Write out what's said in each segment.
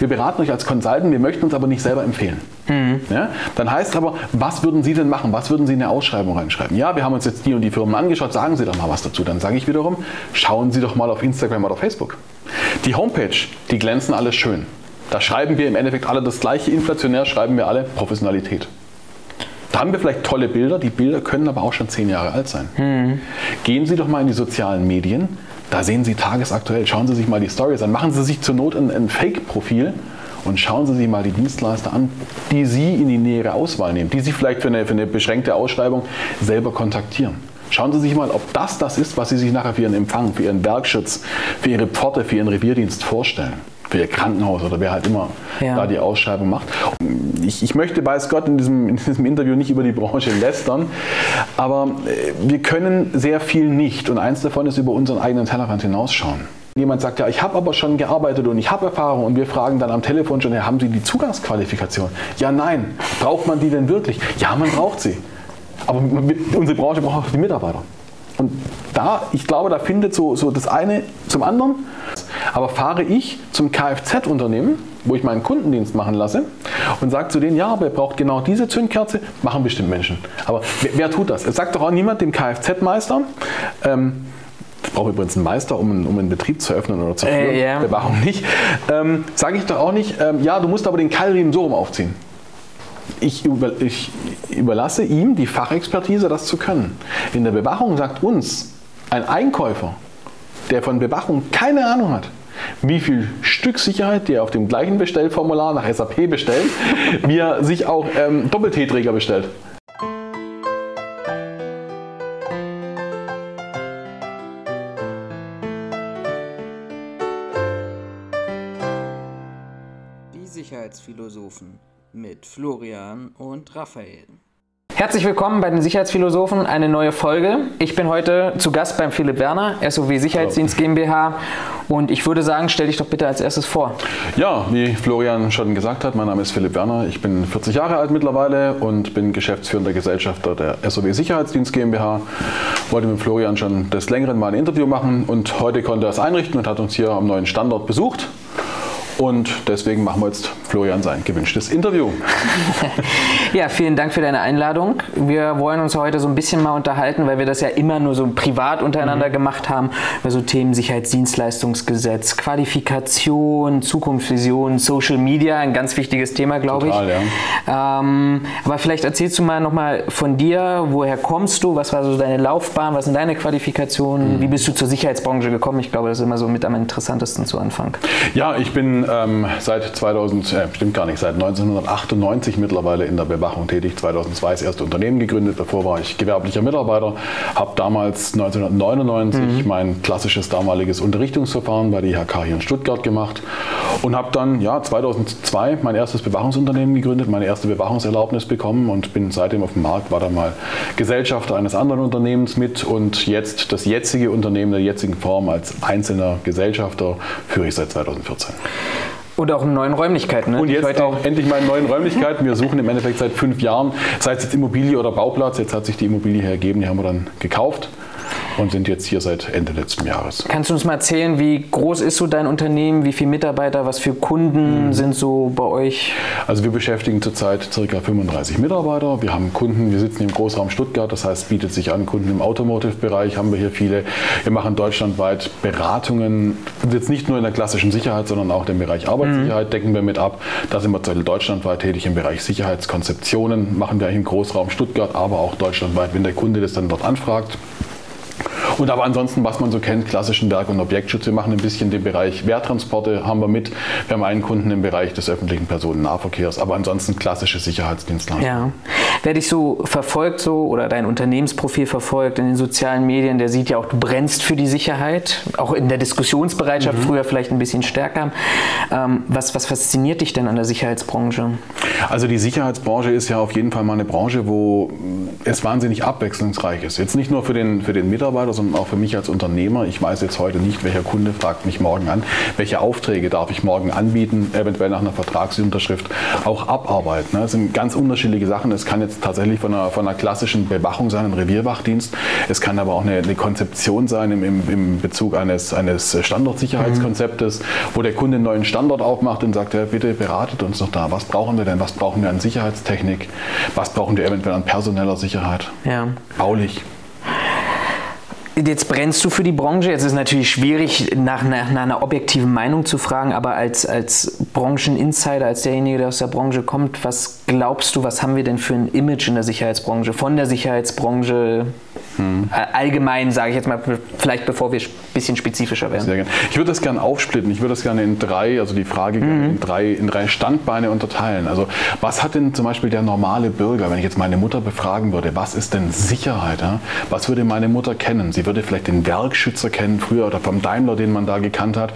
wir beraten euch als Consultant, wir möchten uns aber nicht selber empfehlen. Mhm. Ja? Dann heißt aber, was würden Sie denn machen? Was würden Sie in eine Ausschreibung reinschreiben? Ja, wir haben uns jetzt die und die Firmen angeschaut, sagen Sie doch mal was dazu. Dann sage ich wiederum, schauen Sie doch mal auf Instagram oder Facebook. Die Homepage, die glänzen alles schön. Da schreiben wir im Endeffekt alle das gleiche, inflationär schreiben wir alle Professionalität. Da haben wir vielleicht tolle Bilder, die Bilder können aber auch schon zehn Jahre alt sein. Mhm. Gehen Sie doch mal in die sozialen Medien, da sehen Sie tagesaktuell, schauen Sie sich mal die Stories an, machen Sie sich zur Not ein, ein Fake-Profil und schauen Sie sich mal die Dienstleister an, die Sie in die nähere Auswahl nehmen, die Sie vielleicht für eine, für eine beschränkte Ausschreibung selber kontaktieren. Schauen Sie sich mal, ob das das ist, was Sie sich nachher für Ihren Empfang, für Ihren Bergschutz, für Ihre Pforte, für Ihren Revierdienst vorstellen für ihr Krankenhaus oder wer halt immer ja. da die Ausschreibung macht. Ich, ich, möchte, weiß Gott, in diesem, in diesem Interview nicht über die Branche lästern, aber äh, wir können sehr viel nicht und eins davon ist über unseren eigenen Tellerrand hinausschauen. Jemand sagt, ja, ich habe aber schon gearbeitet und ich habe Erfahrung und wir fragen dann am Telefon schon, ja, haben Sie die Zugangsqualifikation? Ja, nein. Braucht man die denn wirklich? Ja, man braucht sie. Aber unsere Branche braucht auch die Mitarbeiter. Und da, ich glaube, da findet so, so das eine zum anderen. Aber fahre ich zum Kfz-Unternehmen, wo ich meinen Kundendienst machen lasse und sage zu denen, ja, aber ihr braucht genau diese Zündkerze, machen bestimmt Menschen. Aber wer, wer tut das? Es sagt doch auch niemand dem Kfz-Meister, ähm, ich brauche übrigens einen Meister, um einen, um einen Betrieb zu öffnen oder zu führen. Äh, yeah. Bewachung nicht. Ähm, Sage ich doch auch nicht, ähm, ja, du musst aber den Keilriemen so rum aufziehen ich, über, ich überlasse ihm die Fachexpertise, das zu können. In der Bewachung sagt uns ein Einkäufer, der von Bewachung keine Ahnung hat, wie viel Stück Sicherheit der auf dem gleichen Bestellformular nach SAP bestellt, wie er sich auch ähm, Doppel-T-Träger bestellt. Die Sicherheitsphilosophen mit Florian und Raphael. Herzlich willkommen bei den Sicherheitsphilosophen, eine neue Folge. Ich bin heute zu Gast beim Philipp Werner, SOW Sicherheitsdienst GmbH. Und ich würde sagen, stell dich doch bitte als erstes vor. Ja, wie Florian schon gesagt hat, mein Name ist Philipp Werner. Ich bin 40 Jahre alt mittlerweile und bin geschäftsführender Gesellschafter der SOW Sicherheitsdienst GmbH. Wollte mit Florian schon des Längeren mal ein Interview machen und heute konnte er es einrichten und hat uns hier am neuen Standort besucht. Und deswegen machen wir jetzt Florian sein gewünschtes Interview. ja, vielen Dank für deine Einladung. Wir wollen uns heute so ein bisschen mal unterhalten, weil wir das ja immer nur so privat untereinander mhm. gemacht haben, über so Themen Sicherheitsdienstleistungsgesetz, Qualifikation, Zukunftsvision, Social Media, ein ganz wichtiges Thema, glaube ich. Ja. Ähm, aber vielleicht erzählst du mal nochmal von dir, woher kommst du, was war so deine Laufbahn, was sind deine Qualifikationen, mhm. wie bist du zur Sicherheitsbranche gekommen? Ich glaube, das ist immer so mit am interessantesten zu Anfang. Ja, ich bin ähm, seit 2000, äh, stimmt gar nicht, seit 1998 mittlerweile in der Bewachung tätig. 2002 das erste Unternehmen gegründet, davor war ich gewerblicher Mitarbeiter, habe damals 1999 mhm. mein klassisches damaliges Unterrichtungsverfahren bei der IHK hier in Stuttgart gemacht und habe dann ja 2002 mein erstes Bewachungsunternehmen gegründet, meine erste Bewachungserlaubnis bekommen und bin seitdem auf dem Markt, war dann mal Gesellschafter eines anderen Unternehmens mit und jetzt das jetzige Unternehmen der jetzigen Form als einzelner Gesellschafter führe ich seit 2014. Und auch in neuen Räumlichkeiten. Ne? Und jetzt auch endlich mal in neuen Räumlichkeiten. Wir suchen im Endeffekt seit fünf Jahren, sei es jetzt Immobilie oder Bauplatz. Jetzt hat sich die Immobilie hergegeben, die haben wir dann gekauft und sind jetzt hier seit Ende letzten Jahres. Kannst du uns mal erzählen, wie groß ist so dein Unternehmen, wie viele Mitarbeiter, was für Kunden mhm. sind so bei euch? Also wir beschäftigen zurzeit ca. 35 Mitarbeiter. Wir haben Kunden, wir sitzen im Großraum Stuttgart, das heißt bietet sich an, Kunden im Automotive-Bereich haben wir hier viele. Wir machen deutschlandweit Beratungen, jetzt nicht nur in der klassischen Sicherheit, sondern auch den Bereich Arbeitssicherheit mhm. decken wir mit ab. Da sind wir deutschlandweit tätig im Bereich Sicherheitskonzeptionen, machen wir eigentlich im Großraum Stuttgart, aber auch deutschlandweit, wenn der Kunde das dann dort anfragt. Und aber ansonsten, was man so kennt, klassischen Werk- und Objektschutz. Wir machen ein bisschen den Bereich Wehrtransporte, haben wir mit. Wir haben einen Kunden im Bereich des öffentlichen Personennahverkehrs, aber ansonsten klassische Sicherheitsdienstleistungen. Ja. Wer dich so verfolgt so oder dein Unternehmensprofil verfolgt in den sozialen Medien, der sieht ja auch, du brennst für die Sicherheit, auch in der Diskussionsbereitschaft mhm. früher vielleicht ein bisschen stärker. Ähm, was, was fasziniert dich denn an der Sicherheitsbranche? Also die Sicherheitsbranche ist ja auf jeden Fall mal eine Branche, wo es wahnsinnig abwechslungsreich ist. Jetzt nicht nur für den, für den Mitarbeiter, sondern auch für mich als Unternehmer. Ich weiß jetzt heute nicht, welcher Kunde fragt mich morgen an, welche Aufträge darf ich morgen anbieten, eventuell nach einer Vertragsunterschrift auch abarbeiten. Das sind ganz unterschiedliche Sachen. Es kann jetzt jetzt tatsächlich von einer, von einer klassischen Bewachung sein, einem Revierwachdienst. Es kann aber auch eine, eine Konzeption sein im, im, im Bezug eines, eines Standortsicherheitskonzeptes, mhm. wo der Kunde einen neuen Standort aufmacht und sagt, ja, bitte beratet uns doch da. Was brauchen wir denn? Was brauchen wir an Sicherheitstechnik? Was brauchen wir eventuell an personeller Sicherheit? Ja. Baulich. Jetzt brennst du für die Branche. Jetzt ist natürlich schwierig, nach, nach, nach, einer objektiven Meinung zu fragen, aber als, als Brancheninsider, als derjenige, der aus der Branche kommt, was glaubst du, was haben wir denn für ein Image in der Sicherheitsbranche, von der Sicherheitsbranche hm. allgemein, sage ich jetzt mal, vielleicht bevor wir ein bisschen spezifischer werden? Sehr gerne. Ich würde das gerne aufsplitten. Ich würde das gerne in drei, also die Frage mhm. in, drei, in drei Standbeine unterteilen. Also was hat denn zum Beispiel der normale Bürger, wenn ich jetzt meine Mutter befragen würde, was ist denn Sicherheit? Ja? Was würde meine Mutter kennen? Sie würde vielleicht den Werkschützer kennen früher oder vom Daimler, den man da gekannt hat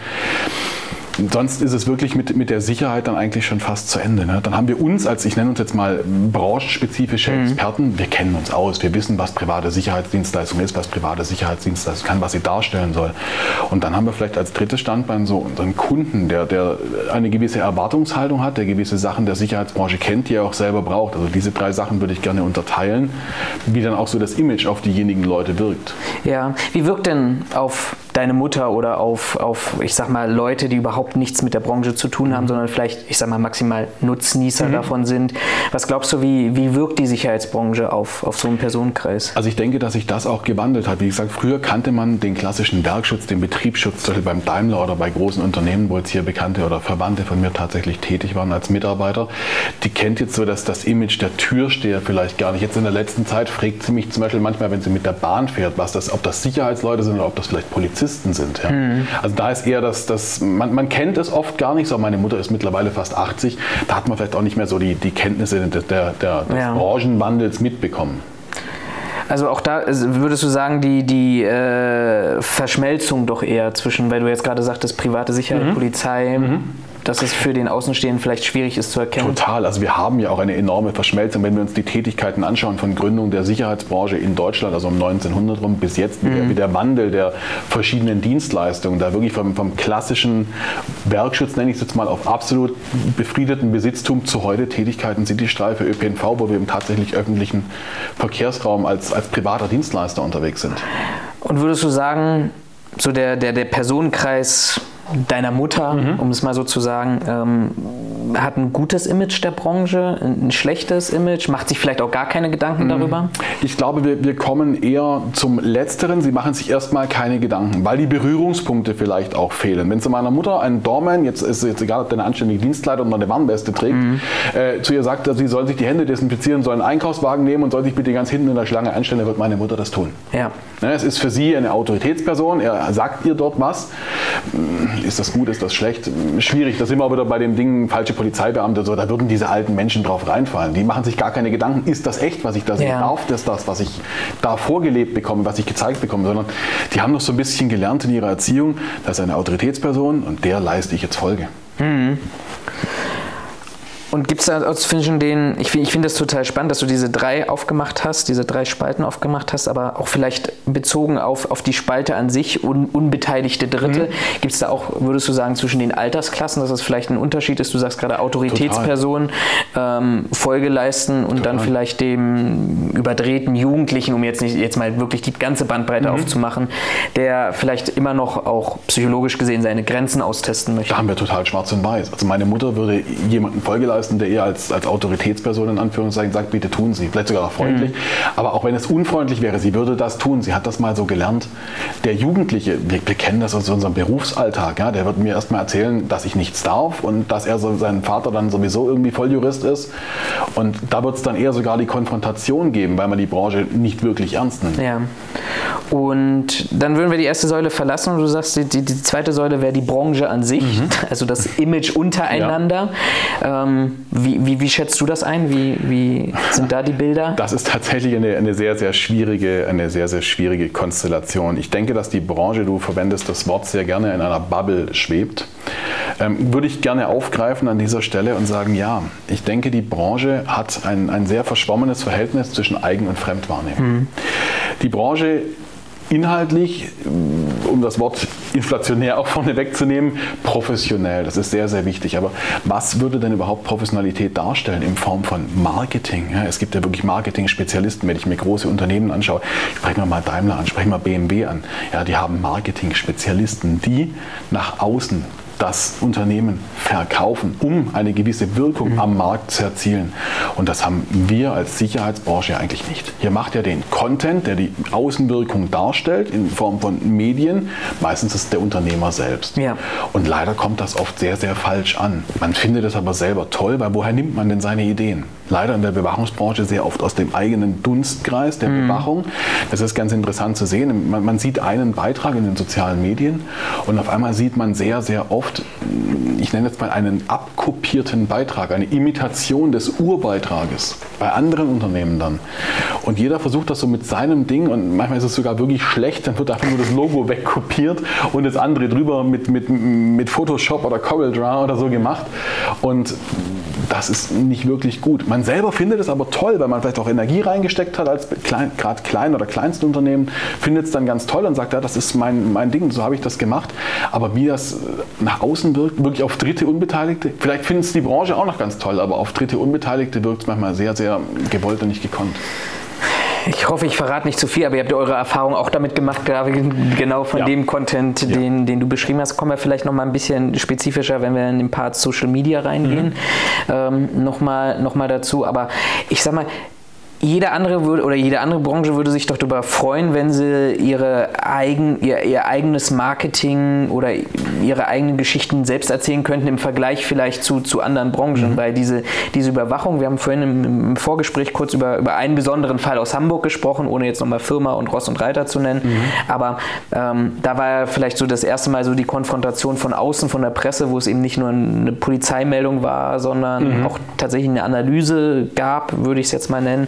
sonst ist es wirklich mit, mit der Sicherheit dann eigentlich schon fast zu Ende. Ne? Dann haben wir uns als, ich nenne uns jetzt mal branchenspezifische mhm. Experten, wir kennen uns aus, wir wissen, was private Sicherheitsdienstleistung ist, was private Sicherheitsdienstleistung kann, was sie darstellen soll. Und dann haben wir vielleicht als drittes Standbein so unseren Kunden, der, der eine gewisse Erwartungshaltung hat, der gewisse Sachen der Sicherheitsbranche kennt, die er auch selber braucht. Also diese drei Sachen würde ich gerne unterteilen, wie dann auch so das Image auf diejenigen Leute wirkt. Ja, wie wirkt denn auf deine Mutter oder auf, auf, ich sag mal, Leute, die überhaupt nichts mit der Branche zu tun haben, mhm. sondern vielleicht, ich sag mal, maximal Nutznießer mhm. davon sind. Was glaubst du, wie, wie wirkt die Sicherheitsbranche auf, auf so einen Personenkreis? Also ich denke, dass sich das auch gewandelt hat. Wie gesagt, früher kannte man den klassischen Werkschutz, den Betriebsschutz, zum Beispiel beim Daimler oder bei großen Unternehmen, wo jetzt hier Bekannte oder Verwandte von mir tatsächlich tätig waren als Mitarbeiter. Die kennt jetzt so dass das Image der Türsteher vielleicht gar nicht. Jetzt in der letzten Zeit fragt sie mich zum Beispiel manchmal, wenn sie mit der Bahn fährt, was das, ob das Sicherheitsleute sind oder ob das vielleicht Polizisten Polizisten sind. Ja. Mhm. Also da ist eher das, das man, man, kennt es oft gar nicht so. Meine Mutter ist mittlerweile fast 80. Da hat man vielleicht auch nicht mehr so die, die Kenntnisse der, der, der des ja. Branchenwandels mitbekommen. Also auch da würdest du sagen, die, die äh, Verschmelzung doch eher zwischen, weil du jetzt gerade sagtest, private Sicherheit, mhm. Polizei. Mhm dass es für den Außenstehenden vielleicht schwierig ist zu erkennen? Total. Also wir haben ja auch eine enorme Verschmelzung. Wenn wir uns die Tätigkeiten anschauen von Gründung der Sicherheitsbranche in Deutschland, also um 1900 rum bis jetzt, mhm. wie der Wandel der verschiedenen Dienstleistungen, da wirklich vom, vom klassischen Werkschutz, nenne ich es jetzt mal, auf absolut befriedeten Besitztum zu heute Tätigkeiten Citystreife, ÖPNV, wo wir im tatsächlich öffentlichen Verkehrsraum als, als privater Dienstleister unterwegs sind. Und würdest du sagen, so der, der, der Personenkreis deiner Mutter, mhm. um es mal so zu sagen, ähm, hat ein gutes Image der Branche, ein schlechtes Image, macht sich vielleicht auch gar keine Gedanken mhm. darüber? Ich glaube, wir, wir kommen eher zum Letzteren. Sie machen sich erstmal keine Gedanken, weil die Berührungspunkte vielleicht auch fehlen. Wenn zu meiner Mutter ein Doorman, jetzt ist jetzt egal, ob der eine anständige Dienstleitung oder eine Warnweste trägt, mhm. äh, zu ihr sagt, sie soll sich die Hände desinfizieren, soll einen Einkaufswagen nehmen und soll sich bitte ganz hinten in der Schlange einstellen, dann wird meine Mutter das tun. Ja. Ne, es ist für sie eine Autoritätsperson, er sagt ihr dort was. Ist das gut, ist das schlecht? Schwierig, da sind wir wieder bei den Dingen, falsche Polizeibeamte, so, da würden diese alten Menschen drauf reinfallen. Die machen sich gar keine Gedanken, ist das echt, was ich da sehe? Ja. Darf das das, was ich da vorgelebt bekomme, was ich gezeigt bekomme? Sondern die haben noch so ein bisschen gelernt in ihrer Erziehung, das ist eine Autoritätsperson und der leiste ich jetzt Folge. Mhm. Und gibt es da zwischen den, ich, ich finde das total spannend, dass du diese drei aufgemacht hast, diese drei Spalten aufgemacht hast, aber auch vielleicht bezogen auf, auf die Spalte an sich, un, unbeteiligte Dritte. Mhm. Gibt es da auch, würdest du sagen, zwischen den Altersklassen, dass das vielleicht ein Unterschied ist? Du sagst gerade Autoritätsperson, ähm, Folge leisten und Total. dann vielleicht dem überdrehten Jugendlichen, um jetzt nicht jetzt mal wirklich die ganze Bandbreite mhm. aufzumachen, der vielleicht immer noch auch psychologisch gesehen seine Grenzen austesten möchte. Da haben wir total schwarz und weiß. Also meine Mutter würde jemanden Folge leisten, leisten, der eher als, als Autoritätsperson in Anführungszeichen sagt, bitte tun Sie. Vielleicht sogar auch freundlich. Mhm. Aber auch wenn es unfreundlich wäre, sie würde das tun. Sie hat das mal so gelernt. Der Jugendliche, wir, wir kennen das aus unserem Berufsalltag, ja, der wird mir erstmal erzählen, dass ich nichts darf und dass er so, sein Vater dann sowieso irgendwie Volljurist ist. Und da wird es dann eher sogar die Konfrontation geben, weil man die Branche nicht wirklich ernst nimmt. Ja. Und dann würden wir die erste Säule verlassen und du sagst, die, die, die zweite Säule wäre die Branche an sich, mhm. also das Image untereinander. Ja. Ähm, wie, wie, wie, schätzt du das ein? Wie, wie, sind da die Bilder? Das ist tatsächlich eine, eine, sehr, sehr schwierige, eine sehr, sehr schwierige Konstellation. Ich denke, dass die Branche, du verwendest das Wort sehr gerne, in einer Bubble schwebt. Ähm, würde ich gerne aufgreifen an dieser Stelle und sagen, ja, ich denke, die Branche hat ein, ein sehr verschwommenes Verhältnis zwischen Eigen- und Fremdwahrnehmung. Mhm. Die Branche inhaltlich, um das Wort inflationär auch vorne wegzunehmen, professionell. Das ist sehr, sehr wichtig. Aber was würde denn überhaupt Professionalität darstellen in Form von Marketing? Es gibt ja wirklich Marketing-Spezialisten, wenn ich mir große Unternehmen anschaue. Sprechen wir mal Daimler an, sprechen wir BMW an. Ja, die haben Marketing-Spezialisten, die nach außen das Unternehmen verkaufen, um eine gewisse Wirkung mhm. am Markt zu erzielen. Und das haben wir als Sicherheitsbranche eigentlich nicht. Hier macht er den Content, der die Außenwirkung darstellt, in Form von Medien. Meistens ist der Unternehmer selbst. Ja. Und leider kommt das oft sehr, sehr falsch an. Man findet es aber selber toll, weil woher nimmt man denn seine Ideen? Leider in der Bewachungsbranche sehr oft aus dem eigenen Dunstkreis der mhm. Bewachung. Das ist ganz interessant zu sehen. Man, man sieht einen Beitrag in den sozialen Medien und auf einmal sieht man sehr, sehr oft, ich nenne jetzt mal einen abkopierten Beitrag, eine Imitation des Urbeitrages bei anderen Unternehmen dann. Und jeder versucht das so mit seinem Ding und manchmal ist es sogar wirklich schlecht, dann wird einfach nur das Logo wegkopiert und das andere drüber mit, mit, mit Photoshop oder CorelDRAW oder so gemacht. Und das ist nicht wirklich gut. Man selber findet es aber toll, weil man vielleicht auch Energie reingesteckt hat als klein, gerade Klein- oder Kleinstunternehmen, findet es dann ganz toll und sagt, ja, das ist mein, mein Ding, so habe ich das gemacht. Aber wie das nach außen wirkt, wirklich auf dritte Unbeteiligte, vielleicht findet es die Branche auch noch ganz toll, aber auf dritte Unbeteiligte wirkt es manchmal sehr, sehr gewollt und nicht gekonnt. Ich hoffe, ich verrate nicht zu viel, aber ihr habt ja eure Erfahrung auch damit gemacht, genau von ja. dem Content, ja. den, den du beschrieben hast. Kommen wir vielleicht noch mal ein bisschen spezifischer, wenn wir in den Part Social Media reingehen, mhm. ähm, noch, mal, noch mal dazu. Aber ich sag mal, jede andere würde oder jede andere Branche würde sich doch darüber freuen, wenn sie ihre eigen, ihr, ihr eigenes Marketing oder ihre eigenen Geschichten selbst erzählen könnten im Vergleich vielleicht zu, zu anderen Branchen. Mhm. Weil diese, diese Überwachung, wir haben vorhin im, im, Vorgespräch kurz über, über einen besonderen Fall aus Hamburg gesprochen, ohne jetzt nochmal Firma und Ross und Reiter zu nennen. Mhm. Aber ähm, da war ja vielleicht so das erste Mal so die Konfrontation von außen, von der Presse, wo es eben nicht nur eine Polizeimeldung war, sondern mhm. auch tatsächlich eine Analyse gab, würde ich es jetzt mal nennen.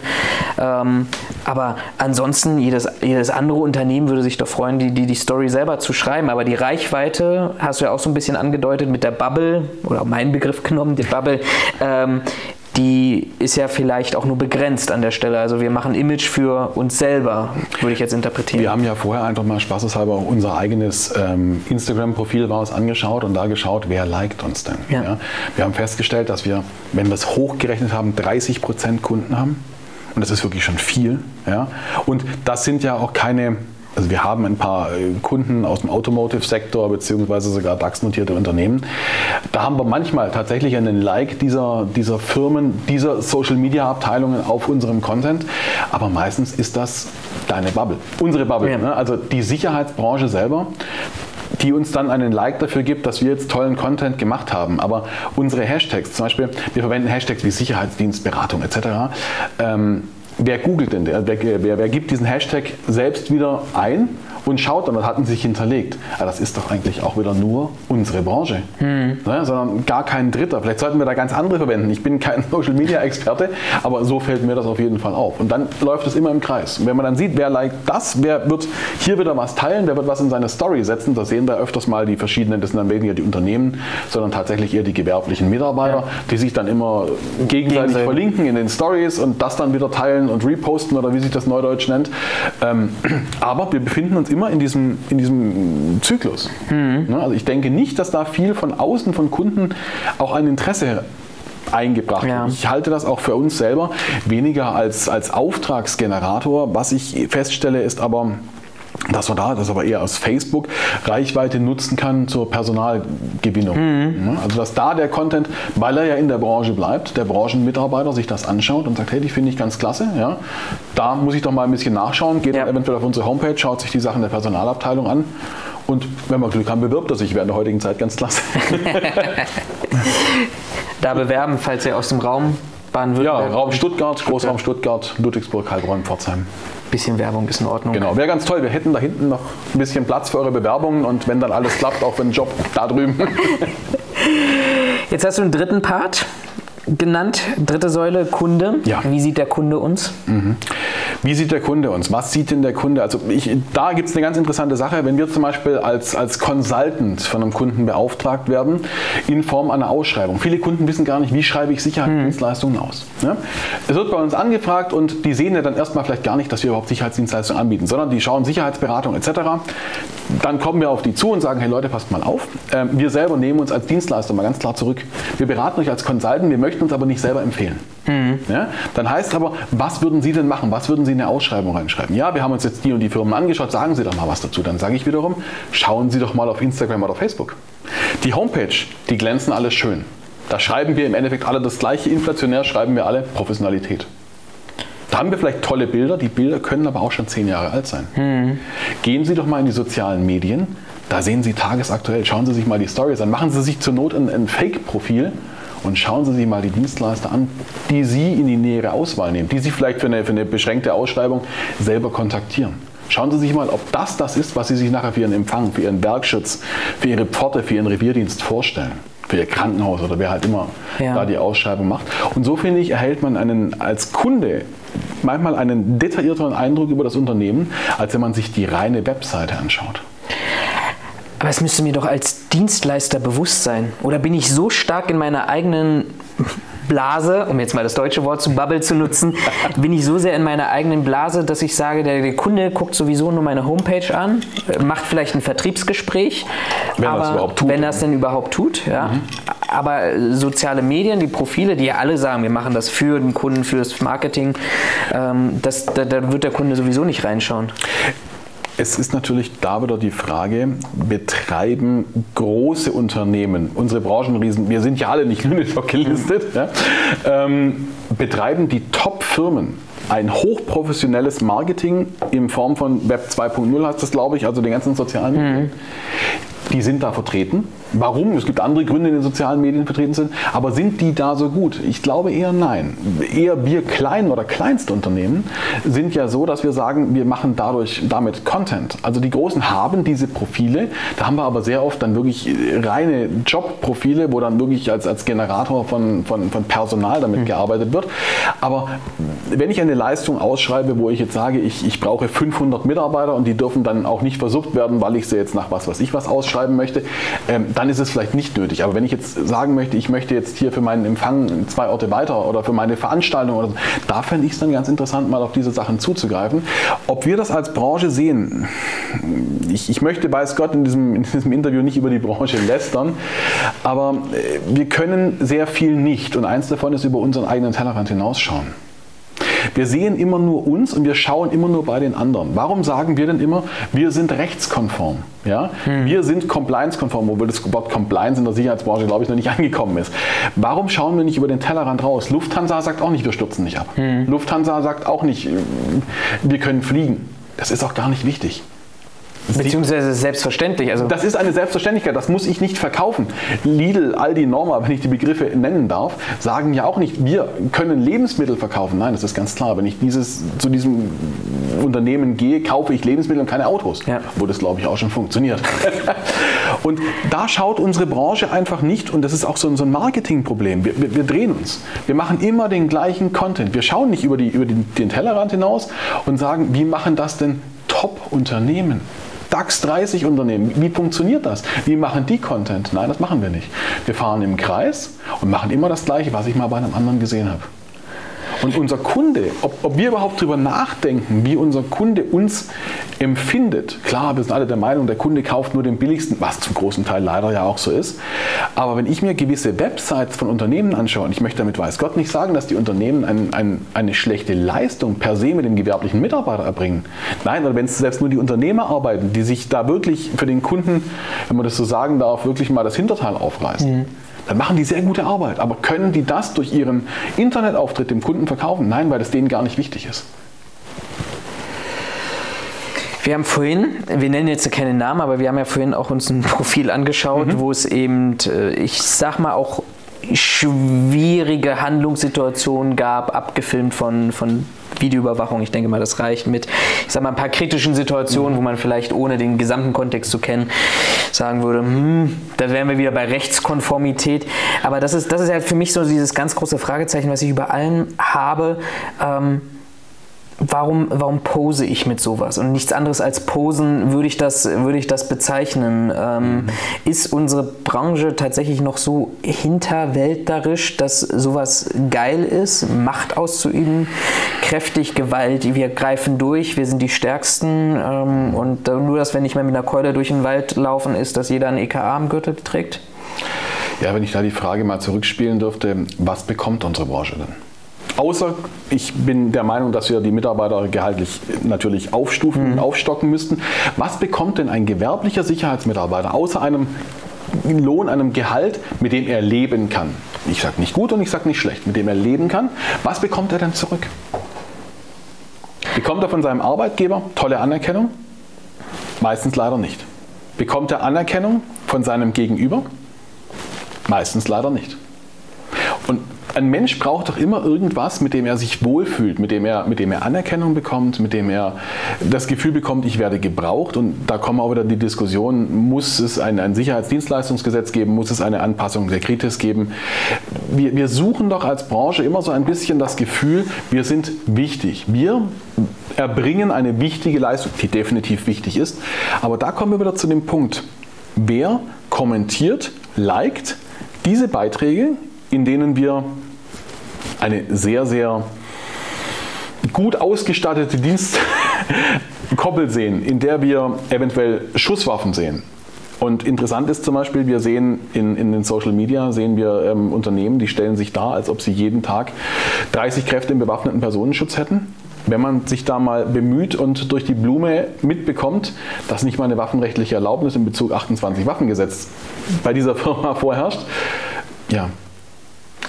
Ähm, aber ansonsten, jedes, jedes andere Unternehmen würde sich doch freuen, die, die, die Story selber zu schreiben. Aber die Reichweite, hast du ja auch so ein bisschen angedeutet mit der Bubble, oder meinen Begriff genommen, die Bubble, ähm, die ist ja vielleicht auch nur begrenzt an der Stelle. Also wir machen Image für uns selber, würde ich jetzt interpretieren. Wir haben ja vorher einfach mal spaßeshalber unser eigenes ähm, Instagram-Profil raus angeschaut und da geschaut, wer liked uns denn. Ja. Ja? Wir haben festgestellt, dass wir, wenn wir es hochgerechnet haben, 30 Prozent Kunden haben. Und das ist wirklich schon viel. Ja? Und das sind ja auch keine, also wir haben ein paar äh, Kunden aus dem Automotive-Sektor beziehungsweise sogar DAX-notierte Unternehmen. Da haben wir manchmal tatsächlich einen Like dieser, dieser Firmen, dieser Social-Media-Abteilungen auf unserem Content. Aber meistens ist das deine Bubble, unsere Bubble. Ja. Ne? Also die Sicherheitsbranche selber die uns dann einen Like dafür gibt, dass wir jetzt tollen Content gemacht haben. Aber unsere Hashtags, zum Beispiel, wir verwenden Hashtags wie Sicherheitsdienstberatung etc. Ähm, wer googelt denn, wer, wer, wer gibt diesen Hashtag selbst wieder ein und schaut dann, was hatten sie sich hinterlegt. Aber das ist doch eigentlich auch wieder nur unsere Branche, hm. ne, sondern gar kein Dritter. Vielleicht sollten wir da ganz andere verwenden. Ich bin kein Social Media Experte, aber so fällt mir das auf jeden Fall auf. Und dann läuft es immer im Kreis. Und wenn man dann sieht, wer liked das, wer wird hier wieder was teilen, wer wird was in seine Story setzen, da sehen wir öfters mal die verschiedenen, das sind dann weniger die Unternehmen, sondern tatsächlich eher die gewerblichen Mitarbeiter, ja. die sich dann immer gegenseitig Gegenseitig. verlinken in den Stories und das dann wieder teilen und reposten oder wie sich das Neudeutsch nennt. Ähm, aber wir befinden uns immer immer in diesem, in diesem Zyklus. Mhm. Also ich denke nicht, dass da viel von außen, von Kunden auch ein Interesse eingebracht. Ja. Ich halte das auch für uns selber weniger als, als Auftragsgenerator. Was ich feststelle, ist aber, dass man da, das aber eher aus Facebook, Reichweite nutzen kann zur Personalgewinnung. Mhm. Also dass da der Content, weil er ja in der Branche bleibt, der Branchenmitarbeiter sich das anschaut und sagt, hey, die finde ich ganz klasse, ja, da muss ich doch mal ein bisschen nachschauen, geht ja. dann eventuell auf unsere Homepage, schaut sich die Sachen der Personalabteilung an und wenn wir Glück haben, bewirbt er sich während der heutigen Zeit ganz klasse. da bewerben, falls ihr aus dem Raum Baden-Württemberg. Ja, Raum Stuttgart, Großraum Stuttgart, Ludwigsburg, Heilbronn, Pforzheim bisschen Werbung ist in Ordnung. Genau, wäre ganz toll. Wir hätten da hinten noch ein bisschen Platz für eure Bewerbungen und wenn dann alles klappt, auch für den Job da drüben. Jetzt hast du einen dritten Part genannt, dritte Säule, Kunde. Ja. Wie sieht der Kunde uns? Mhm. Wie sieht der Kunde uns? Was sieht denn der Kunde? Also ich, da gibt es eine ganz interessante Sache. Wenn wir zum Beispiel als, als Consultant von einem Kunden beauftragt werden, in Form einer Ausschreibung. Viele Kunden wissen gar nicht, wie schreibe ich Sicherheitsdienstleistungen aus. Ja? Es wird bei uns angefragt und die sehen ja dann erstmal vielleicht gar nicht, dass wir überhaupt Sicherheitsdienstleistungen anbieten, sondern die schauen Sicherheitsberatung etc dann kommen wir auf die zu und sagen, hey Leute, passt mal auf. Ähm, wir selber nehmen uns als Dienstleister mal ganz klar zurück. Wir beraten euch als Consultant, wir möchten uns aber nicht selber empfehlen. Mhm. Ja? Dann heißt aber, was würden Sie denn machen? Was würden Sie in eine Ausschreibung reinschreiben? Ja, wir haben uns jetzt die und die Firmen angeschaut, sagen Sie doch mal was dazu. Dann sage ich wiederum, schauen Sie doch mal auf Instagram oder Facebook. Die Homepage, die glänzen alle schön. Da schreiben wir im Endeffekt alle das gleiche, inflationär schreiben wir alle Professionalität. Da haben wir vielleicht tolle Bilder, die Bilder können aber auch schon zehn Jahre alt sein. Mhm. Gehen Sie doch mal in die sozialen Medien, da sehen Sie tagesaktuell, schauen Sie sich mal die Stories an, machen Sie sich zur Not ein, ein Fake-Profil und schauen Sie sich mal die Dienstleister an, die Sie in die nähere Auswahl nehmen, die Sie vielleicht für eine, für eine beschränkte Ausschreibung selber kontaktieren. Schauen Sie sich mal, ob das das ist, was Sie sich nachher für Ihren Empfang, für Ihren Bergschutz, für Ihre Pforte, für Ihren Revierdienst vorstellen für ihr Krankenhaus oder wer halt immer ja. da die Ausschreibung macht. Und so finde ich, erhält man einen als Kunde manchmal einen detaillierteren Eindruck über das Unternehmen, als wenn man sich die reine Webseite anschaut. Aber es müsste mir doch als Dienstleister bewusst sein. Oder bin ich so stark in meiner eigenen Blase, um jetzt mal das deutsche Wort zu Bubble zu nutzen, bin ich so sehr in meiner eigenen Blase, dass ich sage, der, der Kunde guckt sowieso nur meine Homepage an, macht vielleicht ein Vertriebsgespräch, wenn aber, das überhaupt tut. Wenn das denn überhaupt tut, ja. Mhm. Aber soziale Medien, die Profile, die ja alle sagen, wir machen das für den Kunden, fürs Marketing, ähm, das, da, da wird der Kunde sowieso nicht reinschauen. Es ist natürlich da wieder die Frage, betreiben große Unternehmen, unsere Branchenriesen, wir sind ja alle nicht Lüneburg gelistet, ja, ähm, betreiben die Top-Firmen ein hochprofessionelles Marketing in Form von Web 2.0 heißt das, glaube ich, also den ganzen sozialen Medien. Mhm. Die sind da vertreten. Warum? Es gibt andere Gründe, die in den sozialen Medien vertreten sind. Aber sind die da so gut? Ich glaube eher nein. Eher wir kleinen oder Kleinstunternehmen sind ja so, dass wir sagen, wir machen dadurch damit Content. Also die Großen haben diese Profile. Da haben wir aber sehr oft dann wirklich reine Jobprofile, wo dann wirklich als, als Generator von, von, von Personal damit mhm. gearbeitet wird. Aber wenn ich eine Leistung ausschreibe, wo ich jetzt sage, ich, ich brauche 500 Mitarbeiter und die dürfen dann auch nicht versucht werden, weil ich sie jetzt nach was weiß ich was ausschreiben möchte, ähm, dann ist es vielleicht nicht nötig. Aber wenn ich jetzt sagen möchte, ich möchte jetzt hier für meinen Empfang zwei Orte weiter oder für meine Veranstaltung oder so, da fände ich es dann ganz interessant, mal auf diese Sachen zuzugreifen. Ob wir das als Branche sehen, ich, ich möchte, weiß Gott, in diesem, in diesem Interview nicht über die Branche lästern, aber äh, wir können sehr viel nicht und eins davon ist über unseren eigenen Tellerrand hinausschauen. Wir sehen immer nur uns und wir schauen immer nur bei den anderen. Warum sagen wir denn immer, wir sind rechtskonform? Ja? Hm. Wir sind compliance-konform, obwohl das Wort Compliance in der Sicherheitsbranche, glaube ich, noch nicht angekommen ist. Warum schauen wir nicht über den Tellerrand raus? Lufthansa sagt auch nicht, wir stürzen nicht ab. Hm. Lufthansa sagt auch nicht, wir können fliegen. Das ist auch gar nicht wichtig. Beziehungsweise selbstverständlich. Also das ist eine Selbstverständlichkeit, das muss ich nicht verkaufen. Lidl, Aldi, Norma, wenn ich die Begriffe nennen darf, sagen ja auch nicht, wir können Lebensmittel verkaufen. Nein, das ist ganz klar. Wenn ich dieses, zu diesem Unternehmen gehe, kaufe ich Lebensmittel und keine Autos. Ja. Wo das, glaube ich, auch schon funktioniert. und da schaut unsere Branche einfach nicht, und das ist auch so ein, Marketingproblem. Wir, wir, wir, drehen uns. Wir machen immer den gleichen Content. Wir schauen nicht über, die, über den, den Tellerrand hinaus und sagen, wie machen das denn Top-Unternehmen? DAX 30 Unternehmen. Wie funktioniert das? Wie machen die Content? Nein, das machen wir nicht. Wir fahren im Kreis und machen immer das Gleiche, was ich mal bei einem anderen gesehen habe. Und unser Kunde, ob, ob wir überhaupt darüber nachdenken, wie unser Kunde uns empfindet, klar, wir sind alle der Meinung, der Kunde kauft nur den billigsten, was zum großen Teil leider ja auch so ist. Aber wenn ich mir gewisse Websites von Unternehmen anschaue, und ich möchte damit weiß Gott nicht sagen, dass die Unternehmen ein, ein, eine schlechte Leistung per se mit dem gewerblichen Mitarbeiter erbringen. Nein, wenn es selbst nur die Unternehmer arbeiten, die sich da wirklich für den Kunden, wenn man das so sagen darf, wirklich mal das Hinterteil aufreißen. Mhm dann machen die sehr gute Arbeit. Aber können die das durch ihren Internetauftritt dem Kunden verkaufen? Nein, weil das denen gar nicht wichtig ist. Wir haben vorhin, wir nennen jetzt keine Namen, aber wir haben ja vorhin auch uns ein Profil angeschaut, mhm. wo es eben, äh, ich sag mal auch schwierige Handlungssituationen gab, abgefilmt von, von Videoüberwachung. Ich denke mal, das reicht mit, ich sag mal, ein paar kritischen Situationen, mhm. wo man vielleicht ohne den gesamten Kontext zu kennen sagen würde, hm, da wären wir wieder bei Rechtskonformität. Aber das ist, das ist ja für mich so dieses ganz große Fragezeichen, was ich über allem habe. Ähm, warum, warum pose ich mit sowas? Und nichts anderes als posen würde ich das, würde ich das bezeichnen. Ähm, mhm. Ist unsere Branche tatsächlich noch so hinterwäldlerisch, dass sowas geil ist, Macht auszuüben, kräftig Gewalt, wir greifen durch, wir sind die Stärksten ähm, und nur, dass wir nicht mehr mit einer Keule durch den Wald laufen, ist, dass jeder einen EKA am Gürtel trägt? Ja, wenn ich da die Frage mal zurückspielen dürfte, was bekommt unsere Branche denn? Außer ich bin der Meinung, dass wir die Mitarbeiter gehaltlich natürlich aufstufen, mhm. aufstocken müssten. Was bekommt denn ein gewerblicher Sicherheitsmitarbeiter außer einem Lohn, einem Gehalt, mit dem er leben kann? Ich sage nicht gut und ich sage nicht schlecht, mit dem er leben kann. Was bekommt er denn zurück? Bekommt er von seinem Arbeitgeber tolle Anerkennung? Meistens leider nicht. Bekommt er Anerkennung von seinem Gegenüber? Meistens leider nicht. Und ein Mensch braucht doch immer irgendwas, mit dem er sich wohlfühlt, mit dem er, mit dem er Anerkennung bekommt, mit dem er das Gefühl bekommt, ich werde gebraucht. Und da kommen auch wieder die Diskussion, muss es ein, ein Sicherheitsdienstleistungsgesetz geben, muss es eine Anpassung der Kritis geben. Wir, wir suchen doch als Branche immer so ein bisschen das Gefühl, wir sind wichtig. Wir erbringen eine wichtige Leistung, die definitiv wichtig ist. Aber da kommen wir wieder zu dem Punkt, wer kommentiert, liked diese Beiträge, in denen wir eine sehr, sehr gut ausgestattete Dienstkoppel sehen, in der wir eventuell Schusswaffen sehen. Und interessant ist zum Beispiel, wir sehen in, in den Social Media, sehen wir ähm, Unternehmen, die stellen sich dar, als ob sie jeden Tag 30 Kräfte im bewaffneten Personenschutz hätten. Wenn man sich da mal bemüht und durch die Blume mitbekommt, dass nicht mal eine waffenrechtliche Erlaubnis in Bezug 28 Waffengesetz bei dieser Firma vorherrscht, ja,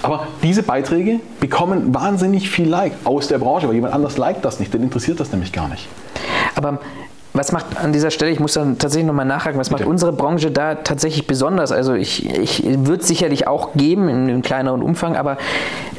aber diese Beiträge bekommen wahnsinnig viel Like aus der Branche, weil jemand anders liked das nicht, den interessiert das nämlich gar nicht. Aber was macht an dieser Stelle, ich muss dann tatsächlich nochmal nachhaken, was Bitte. macht unsere Branche da tatsächlich besonders? Also ich, ich würde es sicherlich auch geben in einem kleineren Umfang, aber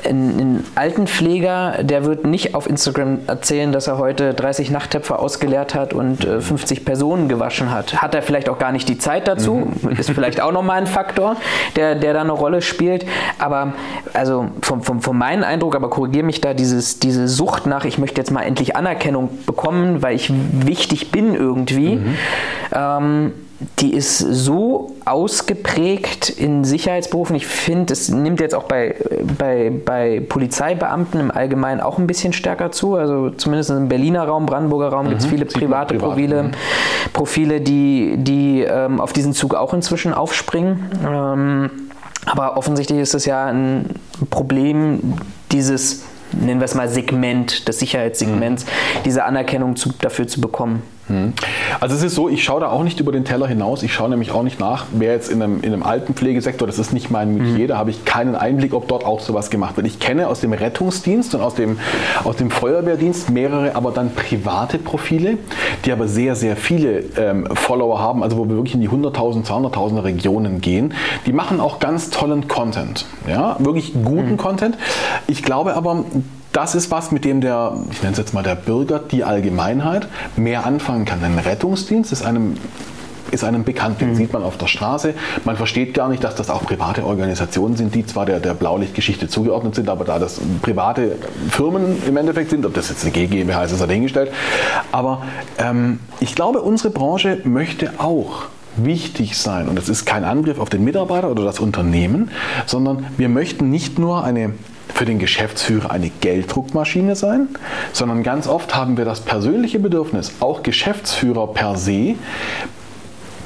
ein, ein Altenpfleger, der wird nicht auf Instagram erzählen, dass er heute 30 Nachttöpfe ausgeleert hat und äh, 50 Personen gewaschen hat. Hat er vielleicht auch gar nicht die Zeit dazu, mhm. ist vielleicht auch nochmal ein Faktor, der, der da eine Rolle spielt. Aber also vom, vom, von meinem Eindruck, aber korrigiere mich da, dieses, diese Sucht nach, ich möchte jetzt mal endlich Anerkennung bekommen, weil ich wichtig bin, bin irgendwie, mhm. ähm, die ist so ausgeprägt in Sicherheitsberufen. Ich finde, es nimmt jetzt auch bei, bei, bei Polizeibeamten im Allgemeinen auch ein bisschen stärker zu. Also zumindest im Berliner Raum, Brandenburger Raum mhm. gibt es viele private privat, Profile, mhm. Profile, die, die ähm, auf diesen Zug auch inzwischen aufspringen. Ähm, aber offensichtlich ist es ja ein Problem dieses, nennen wir es mal Segment, des Sicherheitssegments, mhm. diese Anerkennung zu, dafür zu bekommen. Hm. Also es ist so, ich schaue da auch nicht über den Teller hinaus. Ich schaue nämlich auch nicht nach, wer jetzt in einem, in einem Altenpflegesektor, das ist nicht mein Metier, mhm. da habe ich keinen Einblick, ob dort auch sowas gemacht wird. Ich kenne aus dem Rettungsdienst und aus dem, aus dem Feuerwehrdienst mehrere, aber dann private Profile, die aber sehr, sehr viele ähm, Follower haben, also wo wir wirklich in die 100.000, 200.000 Regionen gehen. Die machen auch ganz tollen Content, ja, wirklich guten mhm. Content. Ich glaube aber, das ist was, mit dem der, ich nenne es jetzt mal der Bürger, die Allgemeinheit mehr anfangen kann. Ein Rettungsdienst ist einem ist einem bekannt, den mhm. sieht man auf der Straße. Man versteht gar nicht, dass das auch private Organisationen sind, die zwar der, der Blaulichtgeschichte zugeordnet sind, aber da das private Firmen im Endeffekt sind, ob das jetzt eine GmbH ist, ist dahingestellt. Aber ähm, ich glaube, unsere Branche möchte auch wichtig sein. Und es ist kein Angriff auf den Mitarbeiter oder das Unternehmen, sondern wir möchten nicht nur eine für den Geschäftsführer eine Gelddruckmaschine sein, sondern ganz oft haben wir das persönliche Bedürfnis, auch Geschäftsführer per se,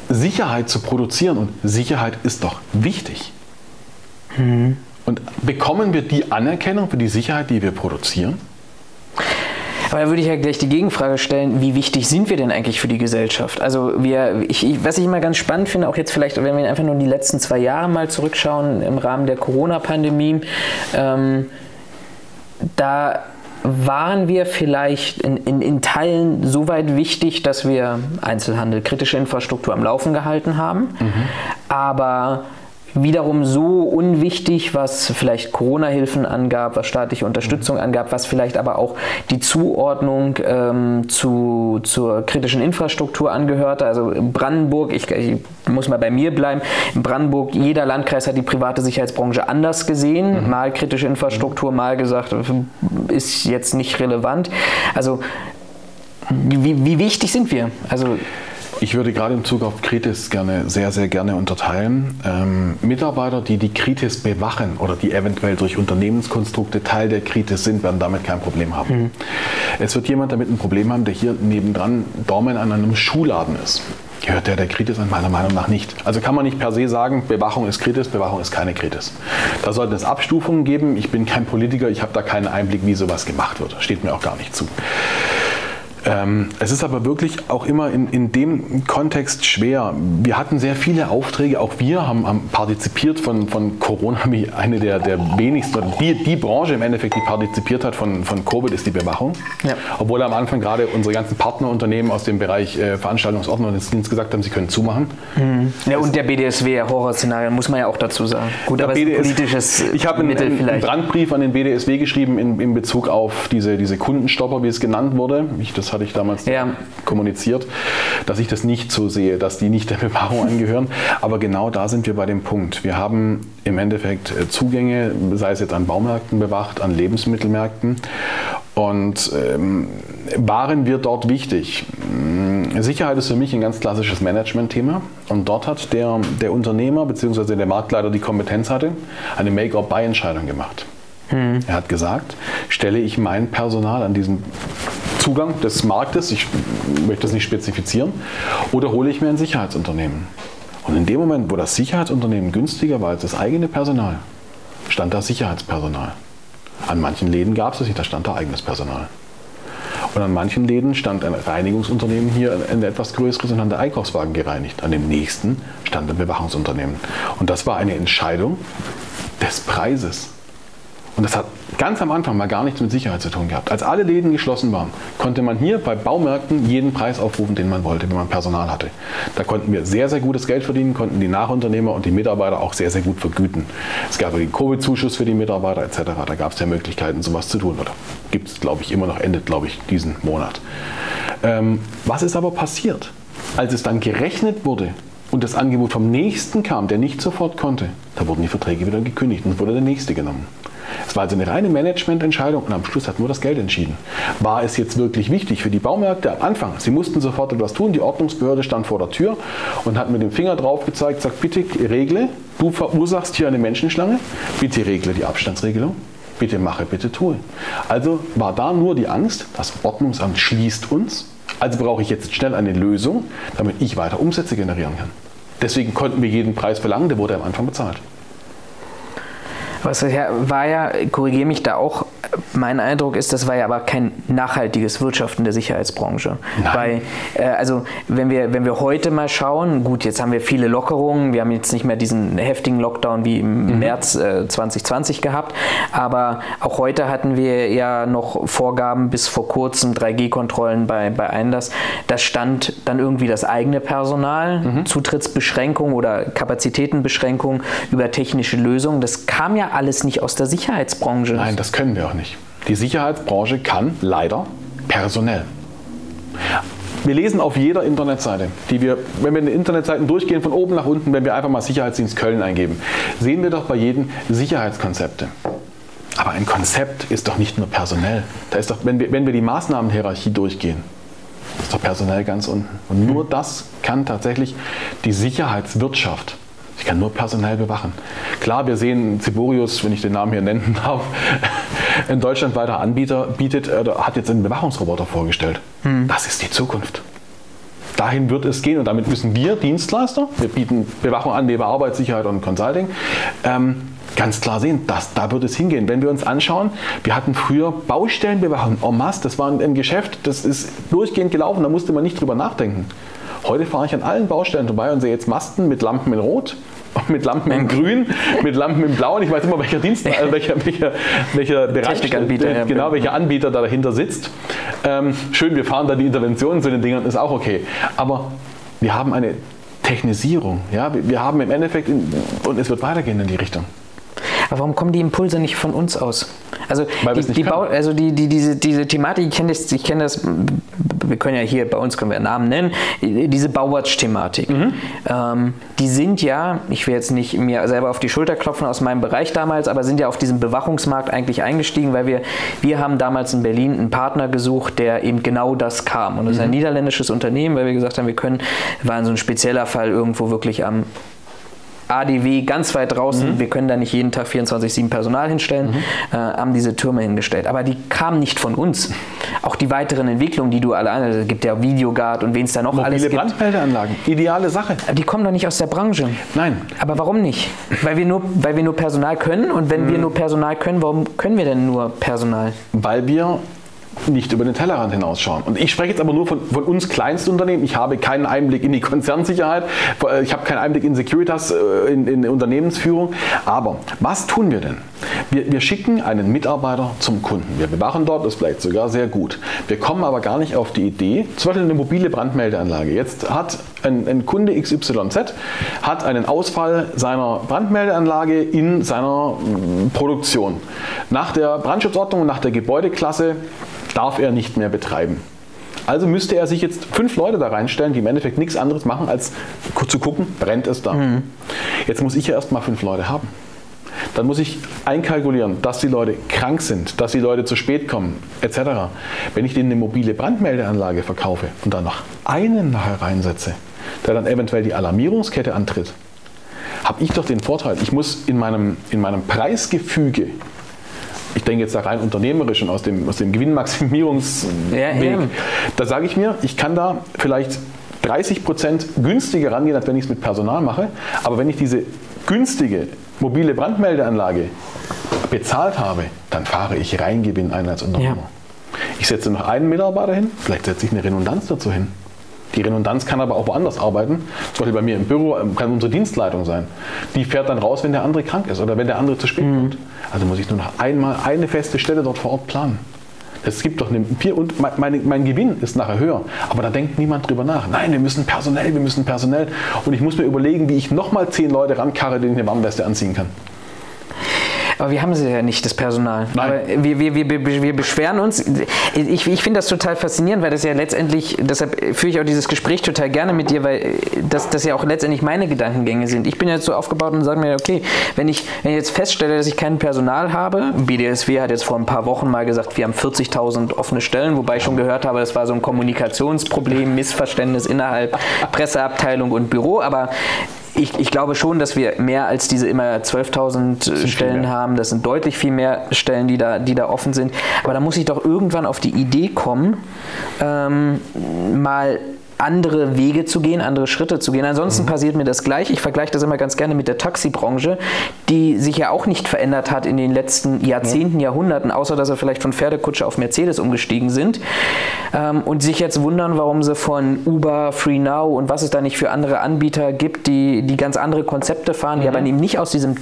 Sicherheit zu produzieren. Und Sicherheit ist doch wichtig. Mhm. Und bekommen wir die Anerkennung für die Sicherheit, die wir produzieren? Aber da würde ich ja gleich die Gegenfrage stellen, wie wichtig sind wir denn eigentlich für die Gesellschaft? Also wir, ich, ich, was ich immer ganz spannend finde, auch jetzt vielleicht, wenn wir einfach nur die letzten zwei Jahre mal zurückschauen im Rahmen der Corona-Pandemie, ähm, da waren wir vielleicht in, in, in, Teilen so weit wichtig, dass wir Einzelhandel, kritische Infrastruktur am Laufen gehalten haben. Mhm. Aber wiederum so unwichtig, was vielleicht Corona-Hilfen angab, was staatliche Unterstützung angab, was vielleicht aber auch die Zuordnung ähm, zu, zur kritischen Infrastruktur angehörte. Also in Brandenburg, ich, ich, muss mal bei mir bleiben, in Brandenburg, jeder Landkreis hat die private Sicherheitsbranche anders gesehen, mhm. mal kritische Infrastruktur, mal gesagt, ist jetzt nicht relevant. Also wie, wie wichtig sind wir? Also ich würde gerade im Zug auf Kritis gerne, sehr, sehr gerne unterteilen. Ähm, Mitarbeiter, die die Kritis bewachen oder die eventuell durch Unternehmenskonstrukte Teil der Kritis sind, werden damit kein Problem haben. Mhm. Es wird jemand damit ein Problem haben, der hier nebendran Daumen an einem Schuhladen ist. Gehört der der Kritis an? Meiner Meinung nach nicht. Also kann man nicht per se sagen, Bewachung ist Kritis, Bewachung ist keine Kritis. Da sollten es Abstufungen geben. Ich bin kein Politiker, ich habe da keinen Einblick, wie sowas gemacht wird. Steht mir auch gar nicht zu. Ähm, es ist aber wirklich auch immer in, in dem Kontext schwer. Wir hatten sehr viele Aufträge, auch wir haben, haben partizipiert von, von Corona, wie eine der, der wenigsten, die, die Branche im Endeffekt, die partizipiert hat von, von Covid, ist die Bewachung. Ja. Obwohl am Anfang gerade unsere ganzen Partnerunternehmen aus dem Bereich äh, Veranstaltungsordnung und Dienst gesagt haben, sie können zumachen. Mhm. Ja, und der BDSW, Horrorszenario, muss man ja auch dazu sagen. Gut, aber BDS, politisches Ich habe einen, einen, Brandbrief an den BDSW geschrieben in, in Bezug auf diese, diese Kundenstopper, wie es genannt wurde. Ich, das hatte ich damals ja. kommuniziert, dass ich das nicht so sehe, dass die nicht der Bewahrung angehören. Aber genau da sind wir bei dem Punkt. Wir haben im Endeffekt äh, Zugänge, sei es jetzt an Baumärkten bewacht, an Lebensmittelmärkten. Und ähm, waren wir dort wichtig? Hm, Sicherheit ist für mich ein ganz klassisches Management-Thema. Und dort hat der, der Unternehmer bzw. der Marktleiter die Kompetenz hatte, eine Make-or-Buy-Entscheidung gemacht. Hm. Er hat gesagt, stelle ich mein Personal an diesen Zugang des Marktes, ich möchte das nicht spezifizieren, oder hole ich mir ein Sicherheitsunternehmen? Und in dem Moment, wo das Sicherheitsunternehmen günstiger war als das eigene Personal, stand da Sicherheitspersonal. An manchen Läden gab es das nicht, da stand da eigenes Personal. Und an manchen Läden stand ein Reinigungsunternehmen hier, ein etwas größeres, und hat der Einkaufswagen gereinigt. An dem nächsten stand ein Bewachungsunternehmen. Und das war eine Entscheidung des Preises. Und das hat ganz am Anfang mal gar nichts mit Sicherheit zu tun gehabt. Als alle Läden geschlossen waren, konnte man hier bei Baumärkten jeden Preis aufrufen, den man wollte, wenn man Personal hatte. Da konnten wir sehr, sehr gutes Geld verdienen, konnten die Nachunternehmer und die Mitarbeiter auch sehr, sehr gut vergüten. Es gab den Covid-Zuschuss für die Mitarbeiter etc. Da gab es ja Möglichkeiten, sowas zu tun. Oder gibt es, glaube ich, immer noch, endet, glaube ich, diesen Monat. Ähm, was ist aber passiert? Als es dann gerechnet wurde, und das Angebot vom nächsten kam, der nicht sofort konnte, da wurden die Verträge wieder gekündigt und wurde der nächste genommen. Es war also eine reine Managemententscheidung und am Schluss hat nur das Geld entschieden. War es jetzt wirklich wichtig für die Baumärkte am Anfang? Sie mussten sofort etwas tun. Die Ordnungsbehörde stand vor der Tür und hat mit dem Finger drauf gezeigt, sagt, bitte regle, du verursachst hier eine Menschenschlange, bitte regle die Abstandsregelung. Bitte mache, bitte tue. Also war da nur die Angst, das Ordnungsamt schließt uns. Also brauche ich jetzt schnell eine Lösung, damit ich weiter Umsätze generieren kann. Deswegen konnten wir jeden Preis verlangen, der wurde am Anfang bezahlt. Was war ja, korrigiere mich da auch, mein Eindruck ist, das war ja aber kein nachhaltiges Wirtschaften der Sicherheitsbranche. Nein. Weil, äh, also wenn wir, wenn wir heute mal schauen, gut, jetzt haben wir viele Lockerungen, wir haben jetzt nicht mehr diesen heftigen Lockdown wie im mhm. März äh, 2020 gehabt, aber auch heute hatten wir ja noch Vorgaben bis vor kurzem 3G-Kontrollen bei, bei Einlass. Da stand dann irgendwie das eigene Personal, mhm. Zutrittsbeschränkung oder Kapazitätenbeschränkung über technische Lösungen. Das kam ja alles nicht aus der Sicherheitsbranche. Nein, das können wir auch nicht. Die Sicherheitsbranche kann leider personell. Wir lesen auf jeder Internetseite, die wir, wenn wir in den Internetseiten durchgehen, von oben nach unten, wenn wir einfach mal Sicherheitsdienst Köln eingeben, sehen wir doch bei jedem Sicherheitskonzepte. Aber ein Konzept ist doch nicht nur personell. Da ist doch, wenn wir, wenn wir die Maßnahmenhierarchie durchgehen, ist doch personell ganz unten. Und nur das kann tatsächlich die Sicherheitswirtschaft ich kann nur personell bewachen. Klar, wir sehen Ciborius, wenn ich den Namen hier nennen darf, ein deutschlandweiter Anbieter bietet, äh, hat jetzt einen Bewachungsroboter vorgestellt. Hm. Das ist die Zukunft. Dahin wird es gehen und damit müssen wir Dienstleister, wir bieten Bewachung an, neben Arbeitssicherheit und Consulting, ähm, ganz klar sehen, dass, da wird es hingehen. Wenn wir uns anschauen, wir hatten früher Baustellenbewachung en masse, das war ein Geschäft, das ist durchgehend gelaufen, da musste man nicht drüber nachdenken. Heute fahre ich an allen Baustellen vorbei und sehe jetzt Masten mit Lampen in Rot, mit Lampen in Grün, mit Lampen in Blau und ich weiß immer, welcher Dienst, äh, welcher, welcher, welcher Bereich, äh, genau, welcher Anbieter da dahinter sitzt. Ähm, schön, wir fahren da die Interventionen zu den Dingern, ist auch okay. Aber wir haben eine Technisierung. Ja, wir wir haben im Endeffekt, in, und es wird weitergehen in die Richtung. Aber warum kommen die Impulse nicht von uns aus? Also, Weil die, die. Bau, also die, die, diese, diese Thematik, ich kenne das, ich kenne das, wir können ja hier bei uns können wir Namen nennen, diese Bauwatch-Thematik. Mhm. Ähm, die sind ja, ich will jetzt nicht mir selber auf die Schulter klopfen aus meinem Bereich damals, aber sind ja auf diesen Bewachungsmarkt eigentlich eingestiegen, weil wir, wir haben damals in Berlin einen Partner gesucht, der eben genau das kam. Und das ist Mhm. ein niederländisches Unternehmen, weil wir gesagt haben, wir können, war so ein spezieller Fall irgendwo wirklich am ADW ganz weit draußen, wir können da nicht jeden Tag 24-7 Personal hinstellen, äh, haben diese Türme hingestellt. Aber die kamen nicht von uns. Auch die weiteren Entwicklungen, die du alle an, es gibt ja Videoguard und wen es da noch alles Mobile gibt, Brandmeldeanlagen, ideale Sache. die kommen doch nicht aus der Branche. Nein, Aber warum nicht? Weil wir nur, weil wir nur Personal können und wenn wir nur Personal können, warum können wir denn nur Personal? weil wir nicht über den Tellerrand hinausschauen. Und ich spreche jetzt aber nur von, von uns Kleinstunternehmen. Ich habe keinen Einblick in die Konzernsicherheit, ich habe keinen Einblick in Securitas, äh, in, in Unternehmensführung. Aber was tun wir denn? Wir, wir schicken einen Mitarbeiter zum Kunden. Wir bewachen dort, das bleibt sogar sehr gut. Wir kommen aber gar nicht auf die Idee, zum Beispiel eine mobile Brandmeldeanlage. Jetzt hat ein, ein Kunde XYZ hat einen Ausfall seiner Brandmeldeanlage in seiner mm, Produktion. Nach der Brandschutzordnung nach der Gebäudeklasse darf er nicht mehr betreiben. Also müsste er sich jetzt fünf Leute da reinstellen, die im Endeffekt nichts anderes machen, als zu gucken, brennt es da. Jetzt muss ich ja erstmal fünf Leute haben. Dann muss ich einkalkulieren, dass die Leute krank sind, dass die Leute zu spät kommen, etc. Wenn ich denen eine mobile Brandmeldeanlage verkaufe und dann noch einen nachher reinsetze, der dann eventuell die Alarmierungskette antritt, habe ich doch den Vorteil, ich muss in meinem, in meinem Preisgefüge, ich denke jetzt da rein unternehmerisch und aus dem, aus dem Gewinnmaximierungsweg, Ja, da sage ich mir, ich kann da vielleicht 30 Prozent günstiger rangehen, als wenn ich es mit Personal mache. Aber wenn ich diese günstige mobile Brandmeldeanlage bezahlt habe, dann fahre ich rein Gewinn ein als Unternehmer. Ja. Ich setze noch einen Mitarbeiter hin, vielleicht setze ich eine Redundanz dazu hin. Die Redundanz kann aber auch woanders arbeiten. Zum Beispiel bei mir im Büro ähm, kann unsere Dienstleitung sein. Die fährt dann raus, wenn der andere krank ist oder wenn der andere zu spät kommt. Also muss ich nur noch einmal eine feste Stelle dort vor Ort planen. Es gibt doch eine vier und mein, mein, mein Gewinn ist nachher höher, aber da denkt niemand drüber nach. Nein, wir müssen personell, wir müssen personell. Und ich muss mir überlegen, wie ich nochmal zehn Leute rankarre, denen ich eine Warnweste anziehen kann. Aber wir haben sie ja nicht, das Personal. Nein. Aber wir, wir, wir, wir beschweren uns. Ich, ich finde das total faszinierend, weil das ja letztendlich, deshalb führe ich auch dieses Gespräch total gerne mit dir, weil das, das ja auch letztendlich meine Gedankengänge sind. Ich bin jetzt so aufgebaut und sage mir, okay, wenn ich, wenn ich jetzt feststelle, dass ich kein Personal habe, BDSW hat jetzt vor ein paar Wochen mal gesagt, wir haben 40.000 offene Stellen, wobei ich schon gehört habe, das war so ein Kommunikationsproblem, Missverständnis innerhalb Presseabteilung und Büro, aber ich, ich glaube schon, dass wir mehr als diese immer 12.000 viel Stellen haben. Das sind deutlich viel mehr Stellen, die da, die da offen sind. Aber da muss ich doch irgendwann auf die Idee kommen, ähm, mal andere Wege zu gehen, andere Schritte zu gehen. Ansonsten passiert mir das gleich. Ich vergleiche das immer ganz gerne mit der Taxibranche, die sich ja auch nicht verändert hat in den letzten Jahrzehnten, Jahrhunderten, außer dass sie vielleicht von Pferdekutsche auf Mercedes umgestiegen sind ähm, und sich jetzt wundern, warum sie von Uber, Free Now und was es da nicht für andere Anbieter gibt, die, die ganz andere Konzepte fahren, die aber eben nicht aus diesem,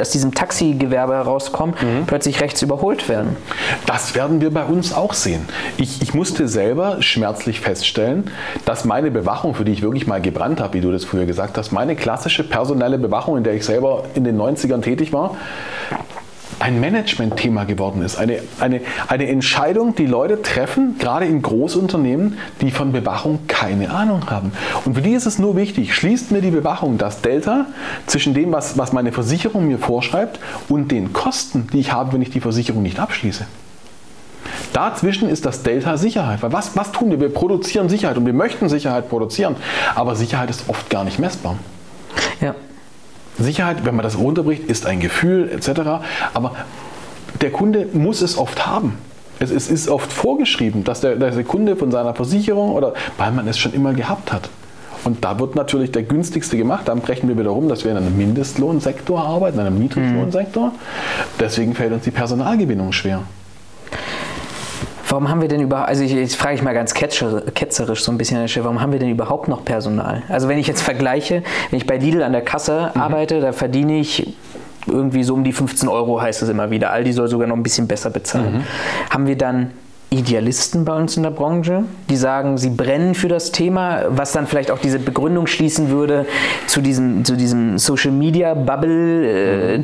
aus diesem Taxigewerbe herauskommen, plötzlich rechts überholt werden. Das werden wir bei uns auch sehen. Ich, ich musste selber schmerzlich feststellen, dass meine Bewachung, für die ich wirklich mal gebrannt habe, wie du das früher gesagt hast, meine klassische personelle Bewachung, in der ich selber in den 90ern tätig war, ein Management-Thema geworden ist. Eine, eine, eine Entscheidung, die Leute treffen, gerade in Großunternehmen, die von Bewachung keine Ahnung haben. Und für die ist es nur wichtig, schließt mir die Bewachung das Delta zwischen dem, was, was meine Versicherung mir vorschreibt und den Kosten, die ich habe, wenn ich die Versicherung nicht abschließe. Dazwischen ist das Delta Sicherheit. Weil was, was tun wir? Wir produzieren Sicherheit und wir möchten Sicherheit produzieren. Aber Sicherheit ist oft gar nicht messbar. Ja. Sicherheit, wenn man das runterbricht, ist ein Gefühl etc. Aber der Kunde muss es oft haben. Es, es ist oft vorgeschrieben, dass der, dass der Kunde von seiner Versicherung oder weil man es schon immer gehabt hat. Und da wird natürlich der günstigste gemacht. Dann brechen wir wieder rum, dass wir in einem Mindestlohnsektor arbeiten, in einem Niedriglohnsektor. Deswegen fällt uns die Personalgewinnung schwer. Warum haben wir denn überhaupt, also ich, jetzt frage ich mal ganz ketzerisch so ein bisschen, Herr Schäfer, warum haben wir denn überhaupt noch Personal? Also wenn ich jetzt vergleiche, wenn ich bei Lidl an der Kasse arbeite, da verdiene ich irgendwie so um die 15 Euro, heißt es immer wieder. Aldi soll sogar noch ein bisschen besser bezahlen. Haben wir dann Idealisten bei uns in der Branche, die sagen, sie brennen für das Thema, was dann vielleicht auch diese Begründung schließen würde zu diesem, zu diesem Social Media Bubble-Thema,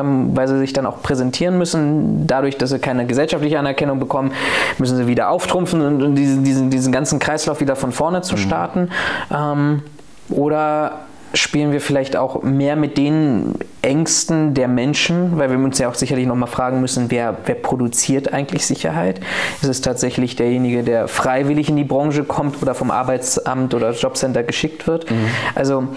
ähm, weil sie sich dann auch präsentieren müssen. Dadurch, dass sie keine gesellschaftliche Anerkennung bekommen, müssen sie wieder auftrumpfen und, und diesen, diesen, diesen ganzen Kreislauf wieder von vorne zu starten. Mhm. Ähm, oder spielen wir vielleicht auch mehr mit den Ängsten der Menschen, weil wir uns ja auch sicherlich nochmal fragen müssen, wer, wer produziert eigentlich Sicherheit? Ist es tatsächlich derjenige, der freiwillig in die Branche kommt oder vom Arbeitsamt oder Jobcenter geschickt wird? Mhm. Also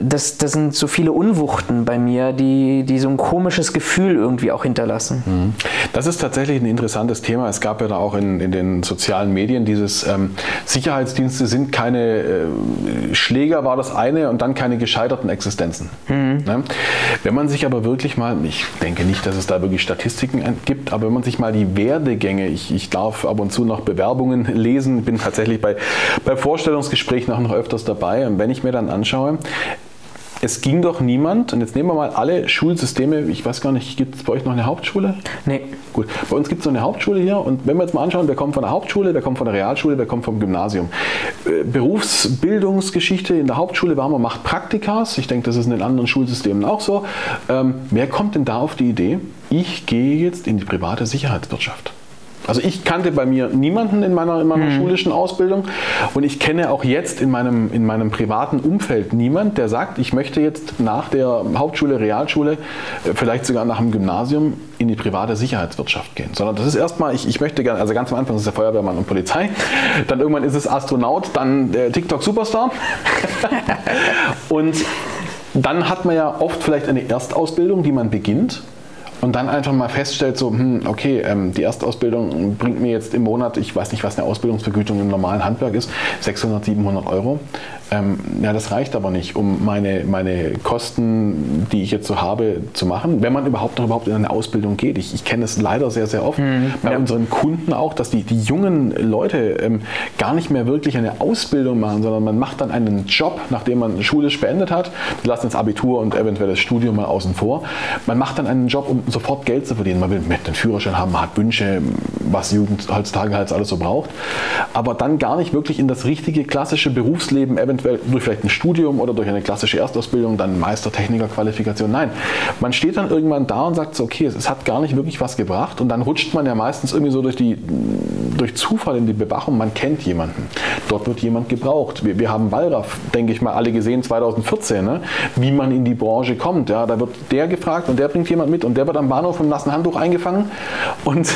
das, das sind so viele Unwuchten bei mir, die, die so ein komisches Gefühl irgendwie auch hinterlassen. Mhm. Das ist tatsächlich ein interessantes Thema. Es gab ja da auch in, in den sozialen Medien dieses ähm, Sicherheitsdienste sind keine äh, Schläger war das eine und dann keine gescheiterten Existenzen. Mhm. Ne? Wenn man sich aber wirklich mal, ich denke nicht, dass es da wirklich Statistiken gibt, aber wenn man sich mal die Werdegänge, ich, ich darf ab und zu noch Bewerbungen lesen, bin tatsächlich bei, bei Vorstellungsgesprächen auch noch öfters dabei. Und wenn ich mir dann anschaue, es ging doch niemand, und jetzt nehmen wir mal alle Schulsysteme, ich weiß gar nicht, gibt es bei euch noch eine Hauptschule? Nee. Gut, bei uns gibt es so eine Hauptschule hier und wenn wir jetzt mal anschauen, wer kommt von der Hauptschule, wer kommt von der Realschule, wer kommt vom Gymnasium. Äh, Berufsbildungsgeschichte in der Hauptschule war, man macht Praktikas, ich denke, das ist in den anderen Schulsystemen auch so. Ähm, wer kommt denn da auf die Idee, ich gehe jetzt in die private Sicherheitswirtschaft? Also ich kannte bei mir niemanden in meiner, in meiner mhm. schulischen Ausbildung und ich kenne auch jetzt in meinem, in meinem privaten Umfeld niemand, der sagt, ich möchte jetzt nach der Hauptschule, Realschule, äh, vielleicht sogar nach dem Gymnasium in die private Sicherheitswirtschaft gehen. Sondern das ist erstmal, ich, ich möchte gerne, also ganz am Anfang ist es der Feuerwehrmann und Polizei, dann irgendwann ist es Astronaut, dann TikTok-Superstar und dann hat man ja oft vielleicht eine Erstausbildung, die man beginnt und dann einfach mal feststellt, so, hm, okay, ähm, die Erstausbildung bringt mir jetzt im Monat, ich weiß nicht, was eine Ausbildungsvergütung im normalen Handwerk ist, 600, 700 Euro. Ähm, ja, das reicht aber nicht, um meine, meine Kosten, die ich jetzt so habe, zu machen, wenn man überhaupt noch überhaupt in eine Ausbildung geht. Ich, ich kenne es leider sehr, sehr oft mhm, bei ja. unseren Kunden auch, dass die, die jungen Leute ähm, gar nicht mehr wirklich eine Ausbildung machen, sondern man macht dann einen Job, nachdem man schulisch beendet hat. Die lassen das Abitur und eventuell das Studium mal außen vor. Man macht dann einen Job, um sofort Geld zu verdienen. Man will mit den Führerschein haben, man hat Wünsche, was Jugend heutzutage halt alles so braucht. Aber dann gar nicht wirklich in das richtige klassische Berufsleben eventuell eventuell durch vielleicht ein Studium oder durch eine klassische Erstausbildung dann Meistertechniker-Qualifikation. Nein, man steht dann irgendwann da und sagt so, okay, es, hat gar nicht wirklich was gebracht und dann rutscht man ja meistens irgendwie so durch, die, durch Zufall in die Bewachung, man kennt jemanden. Dort wird jemand gebraucht. Wir, wir haben Wallraff, denke ich mal, alle gesehen 2014, ne? wie man in die Branche kommt. Ja? Da wird der gefragt und der bringt jemand mit und der wird am Bahnhof im nassen Handtuch eingefangen und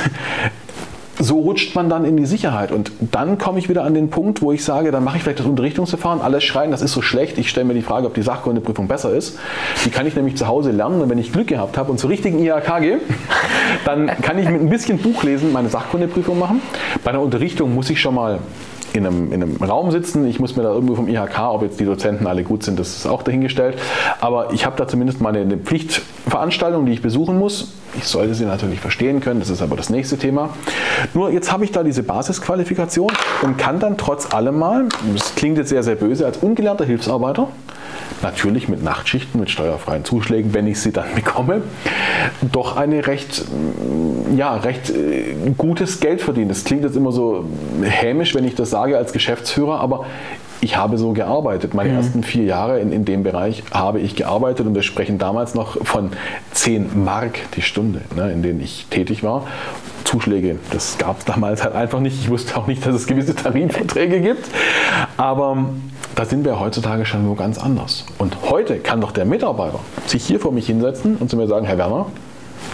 so rutscht man dann in die Sicherheit. Und dann komme ich wieder an den Punkt, wo ich sage, dann mache ich vielleicht das Unterrichtungsverfahren, alles schreien, das ist so schlecht. Ich stelle mir die Frage, ob die Sachkundeprüfung besser ist. Die kann ich nämlich zu Hause lernen und wenn ich Glück gehabt habe und zur richtigen IHK gehe, dann kann ich mit ein bisschen Buchlesen meine Sachkundeprüfung machen. Bei der Unterrichtung muss ich schon mal in einem, in einem Raum sitzen. Ich muss mir da irgendwo vom IHK, ob jetzt die Dozenten alle gut sind, das ist auch dahingestellt. Aber ich habe da zumindest mal eine Pflichtveranstaltung, die ich besuchen muss. Ich sollte sie natürlich verstehen können, das ist aber das nächste Thema. Nur jetzt habe ich da diese Basisqualifikation und kann dann trotz allem mal, das klingt jetzt sehr, sehr böse, als ungelernter Hilfsarbeiter natürlich mit Nachtschichten, mit steuerfreien Zuschlägen, wenn ich sie dann bekomme, doch eine recht, ja, recht äh, gutes Geld verdienen. Das klingt jetzt immer so hämisch, wenn ich das sage als Geschäftsführer, aber ich habe so gearbeitet. Meine mhm. ersten vier Jahre in, in dem Bereich habe ich gearbeitet und wir sprechen damals noch von 10 Mark die Stunde, ne, in denen ich tätig war. Zuschläge, das gab es damals halt einfach nicht. Ich wusste auch nicht, dass es gewisse Tarifverträge gibt. Aber da sind wir heutzutage schon wo ganz anders. Und heute kann doch der Mitarbeiter sich hier vor mich hinsetzen und zu mir sagen, Herr Werner,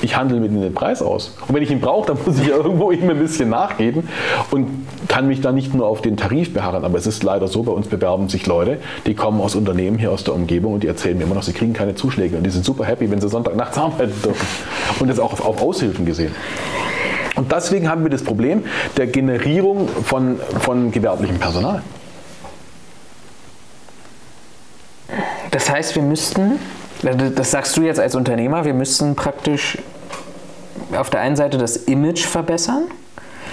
ich handle mit den Preis aus. Und wenn ich ihn brauche, dann muss ich ja irgendwo ihm ein bisschen nachgeben und kann mich dann nicht nur auf den Tarif beharren. Aber es ist leider so, bei uns bewerben sich Leute, die kommen aus Unternehmen hier aus der Umgebung und die erzählen mir immer noch, sie kriegen keine Zuschläge. Und die sind super happy, wenn sie Sonntagnachts arbeiten dürfen. Und das auch auf, auf Aushilfen gesehen. Und deswegen haben wir das Problem der Generierung von, von gewerblichem Personal. Das heißt, wir müssten, das sagst du jetzt als Unternehmer, wir müssten praktisch auf der einen Seite das Image verbessern.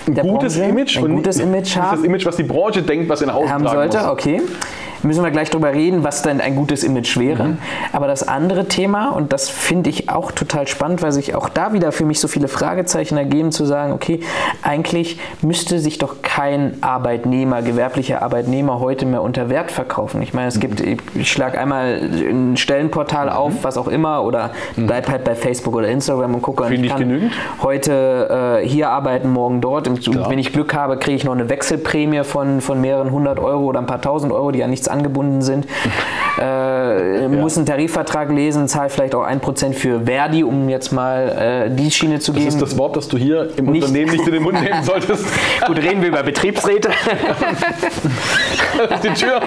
Ein gutes Branche, Image ein und gutes Image haben. das Image, was die Branche denkt, was in der Haben sollte, muss. okay. Müssen wir gleich drüber reden, was denn ein gutes Image wäre. Mhm. Aber das andere Thema, und das finde ich auch total spannend, weil sich auch da wieder für mich so viele Fragezeichen ergeben, zu sagen, okay, eigentlich müsste sich doch kein Arbeitnehmer, gewerblicher Arbeitnehmer heute mehr unter Wert verkaufen. Ich meine, es gibt, mhm. ich schlage einmal ein Stellenportal mhm. auf, was auch immer, oder mhm. bleib halt bei Facebook oder Instagram und gucke, ich kann genügend. heute äh, hier arbeiten, morgen dort. Und wenn ich Glück habe, kriege ich noch eine Wechselprämie von, von mehreren hundert Euro oder ein paar tausend Euro, die an nichts angebunden sind. Äh, ja. Muss einen Tarifvertrag lesen, zahle vielleicht auch ein Prozent für Verdi, um jetzt mal äh, die Schiene zu geben. Das ist das Wort, das du hier im nicht Unternehmen nicht in den Mund nehmen solltest. Gut, reden wir über Betriebsräte. die Tür.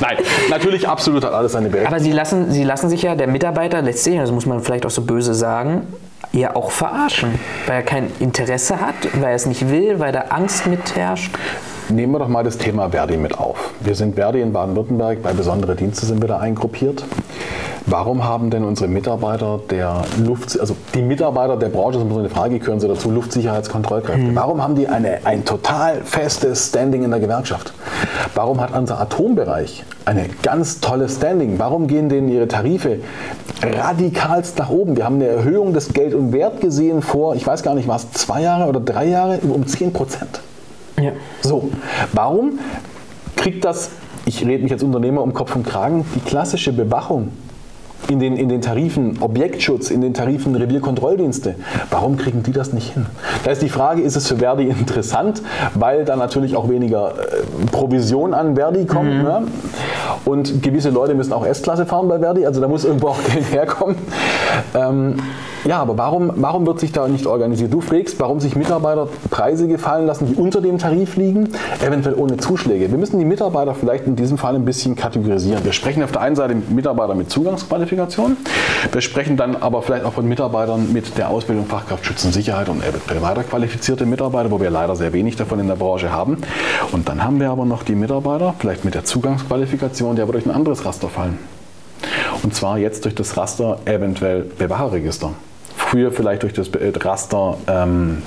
Nein, natürlich absolut hat alles seine Berechtigung. Aber Sie lassen, Sie lassen sich ja, der Mitarbeiter letztlich, das muss man vielleicht auch so böse sagen, ja auch verarschen, weil er kein Interesse hat, weil er es nicht will, weil da Angst mitherrscht. Nehmen wir doch mal das Thema Verdi mit auf. Wir sind Verdi in Baden-Württemberg, bei besondere Dienste sind wir da eingruppiert. Warum haben denn unsere Mitarbeiter der Luft, also die Mitarbeiter der Branche, das ist eine Frage, gehören sie dazu, Luftsicherheitskontrollkräfte, mhm. warum haben die eine, ein total festes Standing in der Gewerkschaft? Warum hat unser Atombereich eine ganz tolle Standing? Warum gehen denen ihre Tarife radikalst nach oben? Wir haben eine Erhöhung des Geld und Wert gesehen vor, ich weiß gar nicht, war es zwei Jahre oder drei Jahre, um 10 Prozent. Ja. So, warum kriegt das, ich rede mich als Unternehmer um Kopf und Kragen, die klassische Bewachung in den, in den Tarifen Objektschutz, in den Tarifen Revierkontrolldienste. Warum kriegen die das nicht hin? Da ist die Frage, ist es für Verdi interessant, weil da natürlich auch weniger äh, Provision an Verdi kommt. Mhm. Ne? Und gewisse Leute müssen auch S-Klasse fahren bei Verdi, also da muss irgendwo auch Geld herkommen. Ähm, ja, aber warum, warum wird sich da nicht organisiert? Du fragst, warum sich Mitarbeiter Preise gefallen lassen, die unter dem Tarif liegen, eventuell ohne Zuschläge. Wir müssen die Mitarbeiter vielleicht in diesem Fall ein bisschen kategorisieren. Wir sprechen auf der einen Seite Mitarbeiter mit Zugangsqualifikation, wir sprechen dann aber vielleicht auch von Mitarbeitern mit der Ausbildung Fachkraft Schutz und Sicherheit und weiter qualifizierte Mitarbeiter, wo wir leider sehr wenig davon in der Branche haben. Und dann haben wir aber noch die Mitarbeiter, vielleicht mit der Zugangsqualifikation, die aber durch ein anderes Raster fallen. Und zwar jetzt durch das Raster eventuell Bewahrregister früher vielleicht durch das äh, Raster ähm,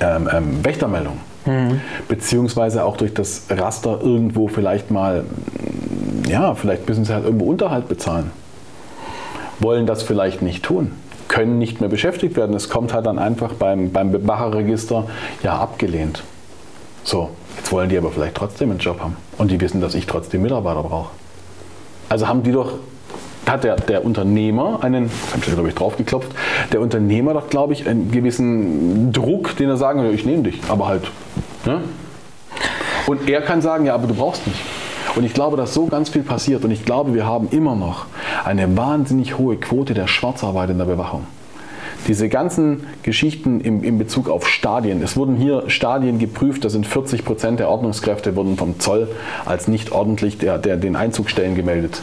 ähm, ähm, Wächtermeldung. Mhm. Beziehungsweise auch durch das Raster irgendwo vielleicht mal, ja, vielleicht müssen sie halt irgendwo Unterhalt bezahlen. Wollen das vielleicht nicht tun. Können nicht mehr beschäftigt werden. Es kommt halt dann einfach beim, beim Bewacherregister ja abgelehnt. So, jetzt wollen die aber vielleicht trotzdem einen Job haben. Und die wissen, dass ich trotzdem Mitarbeiter brauche. Also haben die doch hat der, der Unternehmer einen, habe ich glaube ich draufgeklopft, der Unternehmer doch glaube ich einen gewissen Druck, den er sagen will, ich nehme dich, aber halt. Ne? Und er kann sagen, ja, aber du brauchst mich. Und ich glaube, dass so ganz viel passiert und ich glaube, wir haben immer noch eine wahnsinnig hohe Quote der Schwarzarbeit in der Bewachung. Diese ganzen Geschichten im, in Bezug auf Stadien. Es wurden hier Stadien geprüft, da sind 40 Prozent der Ordnungskräfte wurden vom Zoll als nicht ordentlich der, der, den Einzugstellen gemeldet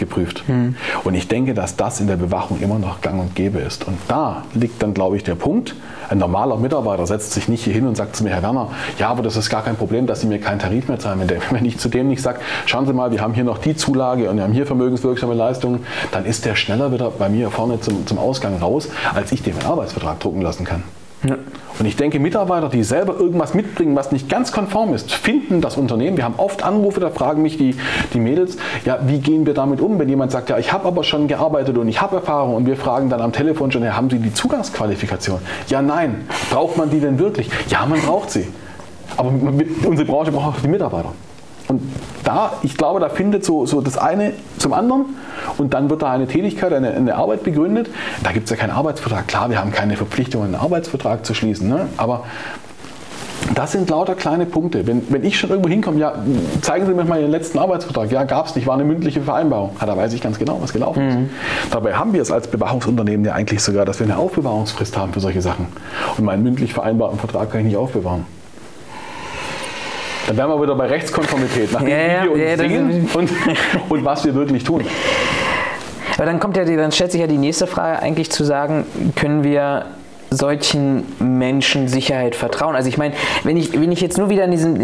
geprüft. Mhm. Und ich denke, dass das in der Bewachung immer noch gang und gäbe ist. Und da liegt dann, glaube ich, der Punkt. Ein normaler Mitarbeiter setzt sich nicht hier hin und sagt zu mir, Herr Werner, ja, aber das ist gar kein Problem, dass Sie mir keinen Tarif mehr zahlen. Wenn ich zu dem nicht sage, schauen Sie mal, wir haben hier noch die Zulage und wir haben hier vermögenswirksame Leistungen, dann ist der schneller wieder bei mir vorne zum, zum Ausgang raus, als ich einen Arbeitsvertrag drucken lassen kann. Ja. Und ich denke, Mitarbeiter, die selber irgendwas mitbringen, was nicht ganz konform ist, finden das Unternehmen. Wir haben oft Anrufe, da fragen mich die, die Mädels, ja, wie gehen wir damit um, wenn jemand sagt, ja, ich habe aber schon gearbeitet und ich habe Erfahrung und wir fragen dann am Telefon schon, ja, haben Sie die Zugangsqualifikation? Ja, nein. Braucht man die denn wirklich? Ja, man braucht sie. Aber unsere Branche braucht auch die Mitarbeiter. Und da, ich glaube, da findet so, so das eine zum anderen und dann wird da eine Tätigkeit, eine, eine Arbeit begründet. Da gibt es ja keinen Arbeitsvertrag. Klar, wir haben keine Verpflichtung, einen Arbeitsvertrag zu schließen, ne? aber das sind lauter kleine Punkte. Wenn, wenn ich schon irgendwo hinkomme, ja, zeigen Sie mir mal Ihren letzten Arbeitsvertrag. Ja, gab es nicht, war eine mündliche Vereinbarung. Ja, da weiß ich ganz genau, was gelaufen ist. Mhm. Dabei haben wir es als Bewachungsunternehmen ja eigentlich sogar, dass wir eine Aufbewahrungsfrist haben für solche Sachen. Und meinen mündlich vereinbarten Vertrag kann ich nicht aufbewahren. Dann wären wir wieder bei Rechtskonformität, nach dem ja, Video ja, singen und, und was wir wirklich tun. Aber dann kommt ja, dann stellt sich ja die nächste Frage eigentlich zu sagen, können wir solchen Menschen Sicherheit vertrauen? Also ich meine, wenn ich, wenn ich jetzt nur wieder in diesem,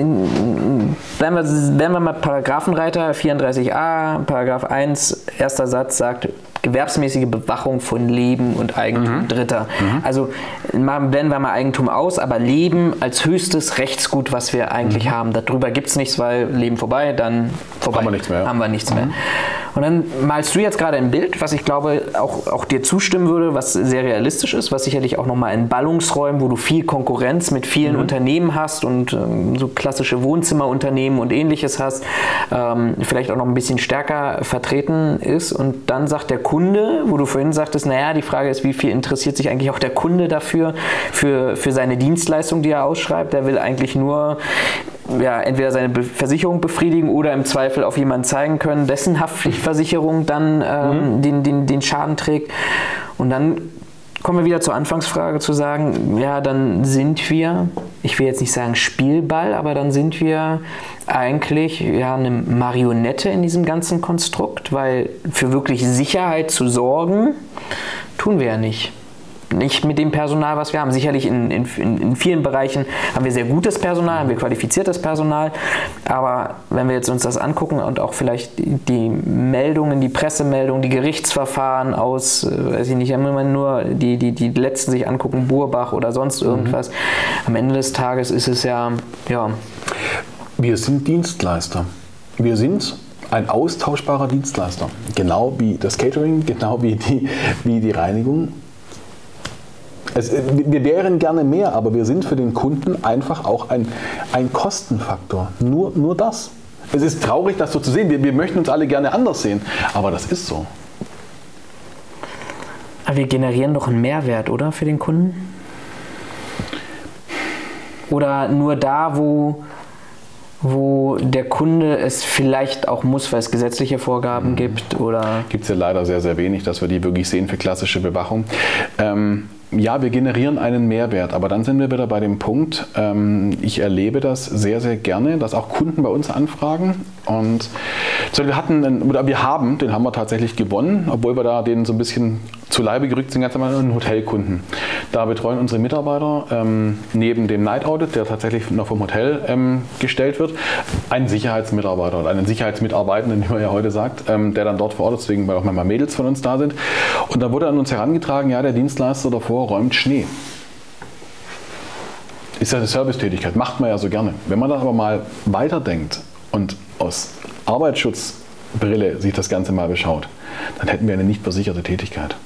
bleiben, wir, bleiben wir mal Paragraphenreiter 34a, Paragraph 1, erster Satz sagt, gewerbsmäßige Bewachung von Leben und Eigentum Mhm. Dritter. Also mal blenden wir mal Eigentum aus, aber Leben als höchstes Rechtsgut, was wir eigentlich haben. Darüber gibt es nichts, weil Leben vorbei, dann vorbei. Mhm. Haben wir nichts mehr. Haben wir nichts mehr. Und dann malst du jetzt gerade ein Bild, was ich glaube auch, auch dir zustimmen würde, was sehr realistisch ist, was sicherlich auch nochmal in Ballungsräumen, wo du viel Konkurrenz mit vielen Mhm. Unternehmen hast und ähm, so klassische Wohnzimmerunternehmen und ähnliches hast, ähm, vielleicht auch noch ein bisschen stärker vertreten ist. Und dann sagt der Kunde, wo du vorhin sagtest, naja, die Frage ist, wie viel interessiert sich eigentlich auch der Kunde dafür, für, für seine Dienstleistung, die er ausschreibt. Der will eigentlich nur ja, entweder seine Be Versicherung befriedigen oder im Zweifel auf jemanden zeigen können, dessen Haftpflichtversicherung dann ähm, den, den, den Schaden trägt. Und dann kommen wir wieder zur Anfangsfrage zu sagen, ja, dann sind wir, ich will jetzt nicht sagen Spielball, aber dann sind wir eigentlich ja eine Marionette in diesem ganzen Konstrukt, weil für wirklich Sicherheit zu sorgen, tun wir ja nicht nicht mit dem Personal, was wir haben. Sicherlich in, in, in vielen Bereichen haben wir sehr gutes Personal, haben wir qualifiziertes Personal. Aber wenn wir jetzt uns das angucken und auch vielleicht die Meldungen, die Pressemeldungen, die Gerichtsverfahren aus, äh, weiß ich nicht, wenn wir nur die, die, die letzten sich angucken, Burbach oder sonst irgendwas, am Ende des Tages ist es ja, ja, Wir sind Dienstleister. Wir sind ein austauschbarer Dienstleister. Genau wie das Catering, genau wie die, wie die Reinigung. Es, wir wären gerne mehr, aber wir sind für den Kunden einfach auch ein, ein Kostenfaktor. Nur, nur das. Es ist traurig, das so zu sehen. Wir, wir möchten uns alle gerne anders sehen, aber das ist so. Aber wir generieren doch einen Mehrwert, oder, für den Kunden? Oder nur da, wo, wo der Kunde es vielleicht auch muss, weil es gesetzliche Vorgaben gibt? Oder Gibt es ja leider sehr, sehr wenig, dass wir die wirklich sehen für klassische Bewachung. Ähm, ja, wir generieren einen Mehrwert, aber dann sind wir wieder bei dem Punkt, ähm, ich erlebe das sehr, sehr gerne, dass auch Kunden bei uns anfragen. Und wir hatten, oder wir haben, den haben wir tatsächlich gewonnen, obwohl wir da den so ein bisschen zu Leibe gerückt sind, ganz einen Hotelkunden. Da betreuen unsere Mitarbeiter ähm, neben dem Night Audit, der tatsächlich noch vom Hotel ähm, gestellt wird, einen Sicherheitsmitarbeiter oder einen Sicherheitsmitarbeitenden, wie man ja heute sagt, ähm, der dann dort vor Ort ist, deswegen, weil auch manchmal Mädels von uns da sind. Und da wurde an uns herangetragen, ja, der Dienstleister davor räumt Schnee. Ist ja eine Servicetätigkeit, macht man ja so gerne. Wenn man das aber mal weiterdenkt und aus Arbeitsschutzbrille sich das Ganze mal beschaut, dann hätten wir eine nicht versicherte Tätigkeit.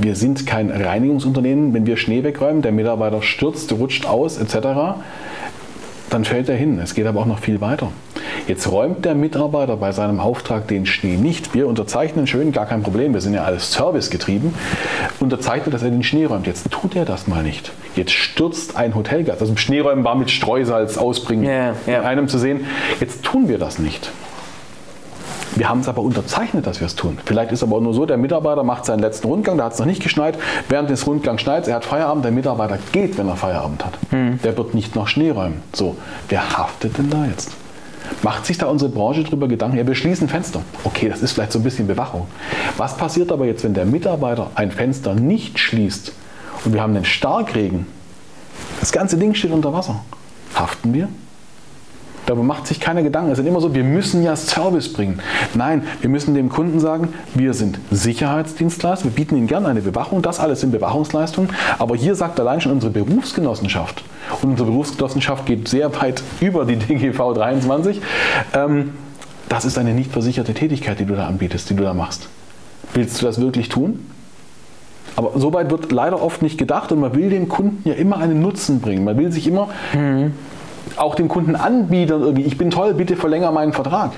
Wir sind kein Reinigungsunternehmen. Wenn wir Schnee wegräumen, der Mitarbeiter stürzt, rutscht aus etc., dann fällt er hin. Es geht aber auch noch viel weiter. Jetzt räumt der Mitarbeiter bei seinem Auftrag den Schnee nicht. Wir unterzeichnen schön, gar kein Problem. Wir sind ja alles servicegetrieben. Unterzeichnet, dass er den Schnee räumt. Jetzt tut er das mal nicht. Jetzt stürzt ein Hotelgast. Also im Schneeräumen war mit Streusalz ausbringen, Ja, ja. in einem zu sehen. Jetzt tun wir das nicht. Wir haben es aber unterzeichnet, dass wir es tun. Vielleicht ist aber auch nur so, der Mitarbeiter macht seinen letzten Rundgang, da hat es noch nicht geschneit. Während des Rundgangs schneit er hat Feierabend, der Mitarbeiter geht, wenn er Feierabend hat. Der wird nicht noch Schnee räumen. So, wer haftet denn da jetzt? Macht sich da unsere Branche drüber Gedanken? Ja, wir schließen Fenster. Okay, das ist vielleicht so ein bisschen Bewachung. Was passiert aber jetzt, wenn der Mitarbeiter ein Fenster nicht schließt und wir haben einen Starkregen? Das ganze Ding steht unter Wasser. Haften wir? Darüber macht sich keiner Gedanken. Es ist immer so, wir müssen ja Service bringen. Nein, wir müssen dem Kunden sagen, wir sind Sicherheitsdienstleister, wir bieten ihnen gerne eine Bewachung, das alles sind Bewachungsleistungen. Aber hier sagt allein schon unsere Berufsgenossenschaft, und unsere Berufsgenossenschaft geht sehr weit über die DGV 23, ähm, das ist eine nicht versicherte Tätigkeit, die du da anbietest, die du da machst. Willst du das wirklich tun? Aber so weit wird leider oft nicht gedacht und man will dem Kunden ja immer einen Nutzen bringen. Man will sich immer auch dem Kunden anbieten, irgendwie, ich bin toll, bitte verlänger meinen Vertrag.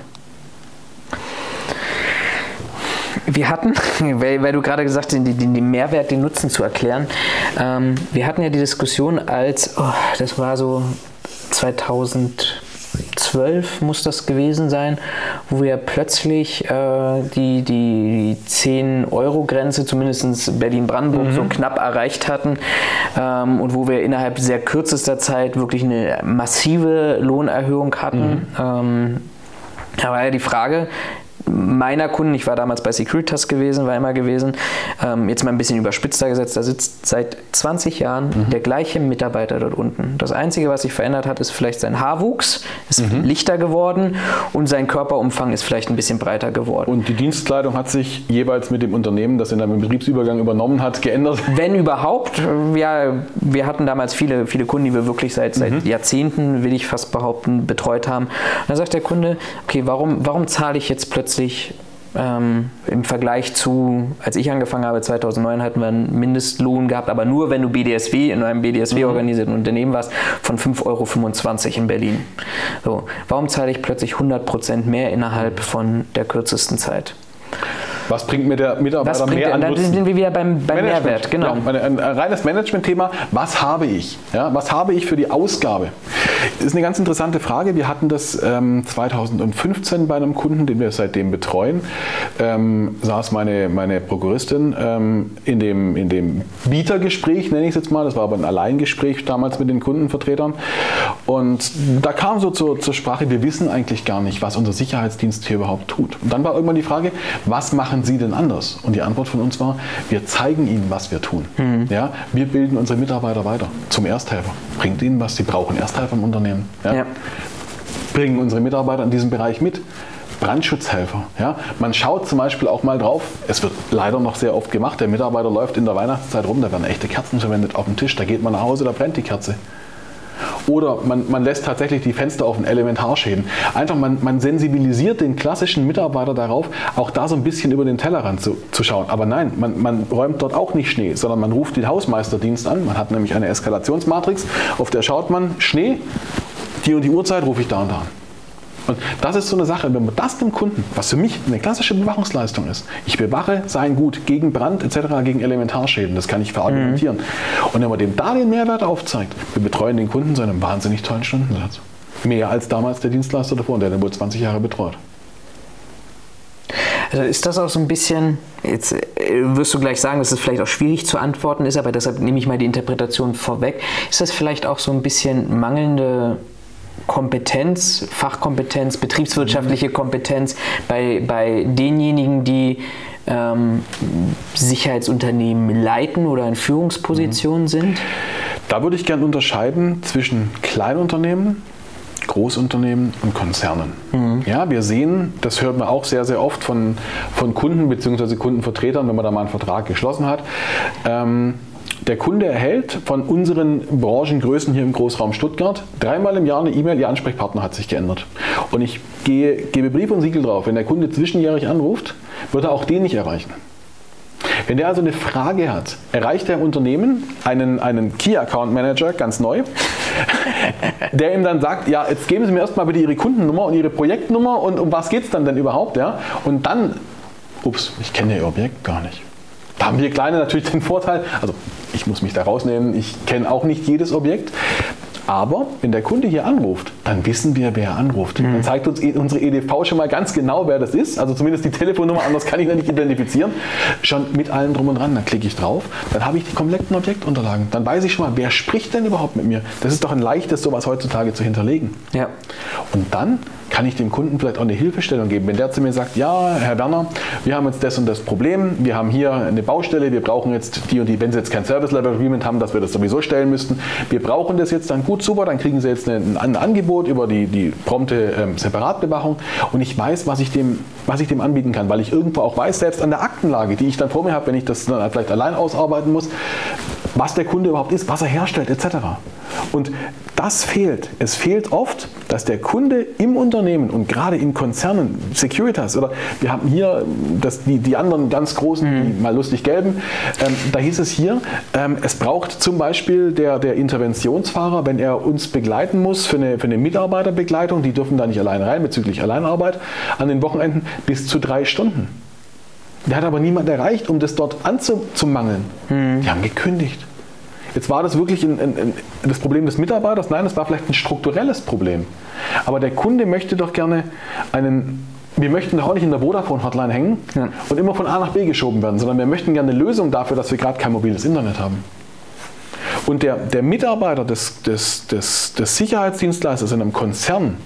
Wir hatten, weil, weil du gerade gesagt hast, den, den, den Mehrwert, den Nutzen zu erklären, ähm, wir hatten ja die Diskussion als, oh, das war so 2012 muss das gewesen sein, wo wir plötzlich äh, die, die 10-Euro-Grenze, zumindest Berlin-Brandenburg, so knapp erreicht hatten ähm, und wo wir innerhalb sehr kürzester Zeit wirklich eine massive Lohnerhöhung hatten. Ähm, da war ja die Frage, meiner Kunden, ich war damals bei Securitas gewesen, war immer gewesen, ähm, jetzt mal ein bisschen überspitzer gesetzt, da sitzt seit 20 Jahren mhm. der gleiche Mitarbeiter dort unten. Das Einzige, was sich verändert hat, ist vielleicht sein Haarwuchs, ist mhm. lichter geworden und sein Körperumfang ist vielleicht ein bisschen breiter geworden. Und die Dienstkleidung hat sich jeweils mit dem Unternehmen, das in einem Betriebsübergang übernommen hat, geändert? Wenn überhaupt. Ja, wir hatten damals viele, viele Kunden, die wir wirklich seit, seit mhm. Jahrzehnten, will ich fast behaupten, betreut haben. Und dann sagt der Kunde, okay, warum, warum zahle ich jetzt plötzlich ähm, Im Vergleich zu, als ich angefangen habe, 2009 hatten wir einen Mindestlohn gehabt, aber nur wenn du BDSW in einem BDSW-organisierten mhm. Unternehmen warst, von 5,25 Euro in Berlin. So, warum zahle ich plötzlich 100% mehr innerhalb von der kürzesten Zeit? Was bringt mir der Mitarbeiter mehr an Nutzen? Dann sind wir wieder beim, beim Mehrwert, genau. Ja, ein, ein reines Management-Thema. Was habe ich? Ja, was habe ich für die Ausgabe? Das ist eine ganz interessante Frage. Wir hatten das ähm, 2015 bei einem Kunden, den wir seitdem betreuen. Ähm, saß meine, meine Prokuristin ähm, in, dem, in dem Bietergespräch, nenne ich es jetzt mal. Das war aber ein Alleingespräch damals mit den Kundenvertretern. Und da kam so zur, zur Sprache, wir wissen eigentlich gar nicht, was unser Sicherheitsdienst hier überhaupt tut. Und dann war irgendwann die Frage, was machen machen Sie denn anders? Und die Antwort von uns war, wir zeigen Ihnen, was wir tun. Mhm. Ja, wir bilden unsere Mitarbeiter weiter zum Ersthelfer. Bringt ihnen, was sie brauchen. Ersthelfer im Unternehmen. Ja. Ja. Bringen unsere Mitarbeiter in diesem Bereich mit. Brandschutzhelfer. Ja? Man schaut zum Beispiel auch mal drauf, es wird leider noch sehr oft gemacht, der Mitarbeiter läuft in der Weihnachtszeit rum, da werden echte Kerzen verwendet auf dem Tisch, da geht man nach Hause, da brennt die Kerze. Oder man, man lässt tatsächlich die Fenster offen, Elementarschäden. Einfach, man, man sensibilisiert den klassischen Mitarbeiter darauf, auch da so ein bisschen über den Tellerrand zu, zu schauen. Aber nein, man, man räumt dort auch nicht Schnee, sondern man ruft den Hausmeisterdienst an. Man hat nämlich eine Eskalationsmatrix, auf der schaut man Schnee, die und die Uhrzeit rufe ich da und da an. Und das ist so eine Sache, wenn man das dem Kunden, was für mich eine klassische Bewachungsleistung ist, ich bewache sein Gut gegen Brand etc., gegen Elementarschäden, das kann ich verargumentieren. Mhm. Und wenn man dem da den Mehrwert aufzeigt, wir betreuen den Kunden zu einem wahnsinnig tollen Stundensatz. Mehr als damals der Dienstleister davor, der den wohl 20 Jahre betreut. Also ist das auch so ein bisschen, jetzt äh, wirst du gleich sagen, dass es vielleicht auch schwierig zu antworten ist, aber deshalb nehme ich mal die Interpretation vorweg. Ist das vielleicht auch so ein bisschen mangelnde Kompetenz, Fachkompetenz, betriebswirtschaftliche mhm. Kompetenz bei, bei denjenigen, die ähm, Sicherheitsunternehmen leiten oder in Führungspositionen mhm. sind? Da würde ich gerne unterscheiden zwischen Kleinunternehmen, Großunternehmen und Konzernen. Mhm. Ja, wir sehen, das hört man auch sehr, sehr oft von, von Kunden bzw. Kundenvertretern, wenn man da mal einen Vertrag geschlossen hat. Ähm, der Kunde erhält von unseren Branchengrößen hier im Großraum Stuttgart dreimal im Jahr eine E-Mail, Ihr Ansprechpartner hat sich geändert. Und ich gehe, gebe Brief und Siegel drauf, wenn der Kunde zwischenjährig anruft, wird er auch den nicht erreichen. Wenn der also eine Frage hat, erreicht er im Unternehmen einen, einen Key Account Manager, ganz neu, der ihm dann sagt, ja, jetzt geben Sie mir erstmal bitte Ihre Kundennummer und Ihre Projektnummer und um was geht es dann denn überhaupt? Ja? Und dann, ups, ich kenne Ihr Objekt gar nicht. Da haben wir Kleine natürlich den Vorteil, also ich muss mich da rausnehmen, ich kenne auch nicht jedes Objekt. Aber wenn der Kunde hier anruft, dann wissen wir, wer anruft. Mhm. Dann zeigt uns unsere EDV schon mal ganz genau, wer das ist. Also zumindest die Telefonnummer, anders kann ich noch nicht identifizieren. Schon mit allem drum und dran. Dann klicke ich drauf, dann habe ich die kompletten Objektunterlagen. Dann weiß ich schon mal, wer spricht denn überhaupt mit mir. Das ist doch ein leichtes, sowas heutzutage zu hinterlegen. Ja. Und dann kann ich dem Kunden vielleicht auch eine Hilfestellung geben. Wenn der zu mir sagt, ja, Herr Werner, wir haben jetzt das und das Problem, wir haben hier eine Baustelle, wir brauchen jetzt die und die, wenn Sie jetzt kein Service Level Agreement haben, dass wir das sowieso stellen müssten, wir brauchen das jetzt dann gut, super, dann kriegen Sie jetzt ein, ein Angebot über die, die prompte ähm, Separatbewachung und ich weiß, was ich, dem, was ich dem anbieten kann, weil ich irgendwo auch weiß, selbst an der Aktenlage, die ich dann vor mir habe, wenn ich das dann vielleicht allein ausarbeiten muss, was der Kunde überhaupt ist, was er herstellt, etc. Und das fehlt. Es fehlt oft, dass der Kunde im Unternehmen und gerade in Konzernen, Securitas oder wir haben hier das, die, die anderen ganz großen, mhm. die mal lustig gelben, ähm, da hieß es hier, ähm, es braucht zum Beispiel der, der Interventionsfahrer, wenn er uns begleiten muss für eine, für eine Mitarbeiterbegleitung, die dürfen da nicht allein rein bezüglich Alleinarbeit, an den Wochenenden bis zu drei Stunden. Der hat aber niemand erreicht, um das dort anzumangeln. Mhm. Die haben gekündigt. Jetzt war das wirklich ein, ein, ein, das Problem des Mitarbeiters? Nein, das war vielleicht ein strukturelles Problem. Aber der Kunde möchte doch gerne einen, wir möchten doch auch nicht in der Vodafone-Hotline hängen ja. und immer von A nach B geschoben werden, sondern wir möchten gerne eine Lösung dafür, dass wir gerade kein mobiles Internet haben. Und der, der Mitarbeiter des, des, des, des Sicherheitsdienstleisters in einem Konzern,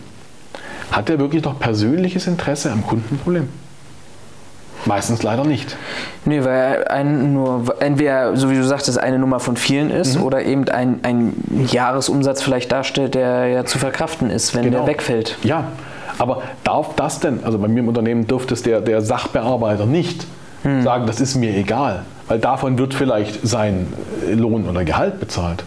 hat er wirklich noch persönliches Interesse am Kundenproblem? Meistens leider nicht. Nee, weil ein nur entweder, so wie du sagtest, eine Nummer von vielen ist Mhm. oder eben ein, ein Jahresumsatz vielleicht darstellt, der ja zu verkraften ist, wenn Genau. der wegfällt. Ja, aber darf das denn, also bei mir im Unternehmen dürfte es der, der Sachbearbeiter nicht sagen, das ist mir egal, weil davon wird vielleicht sein Lohn oder Gehalt bezahlt.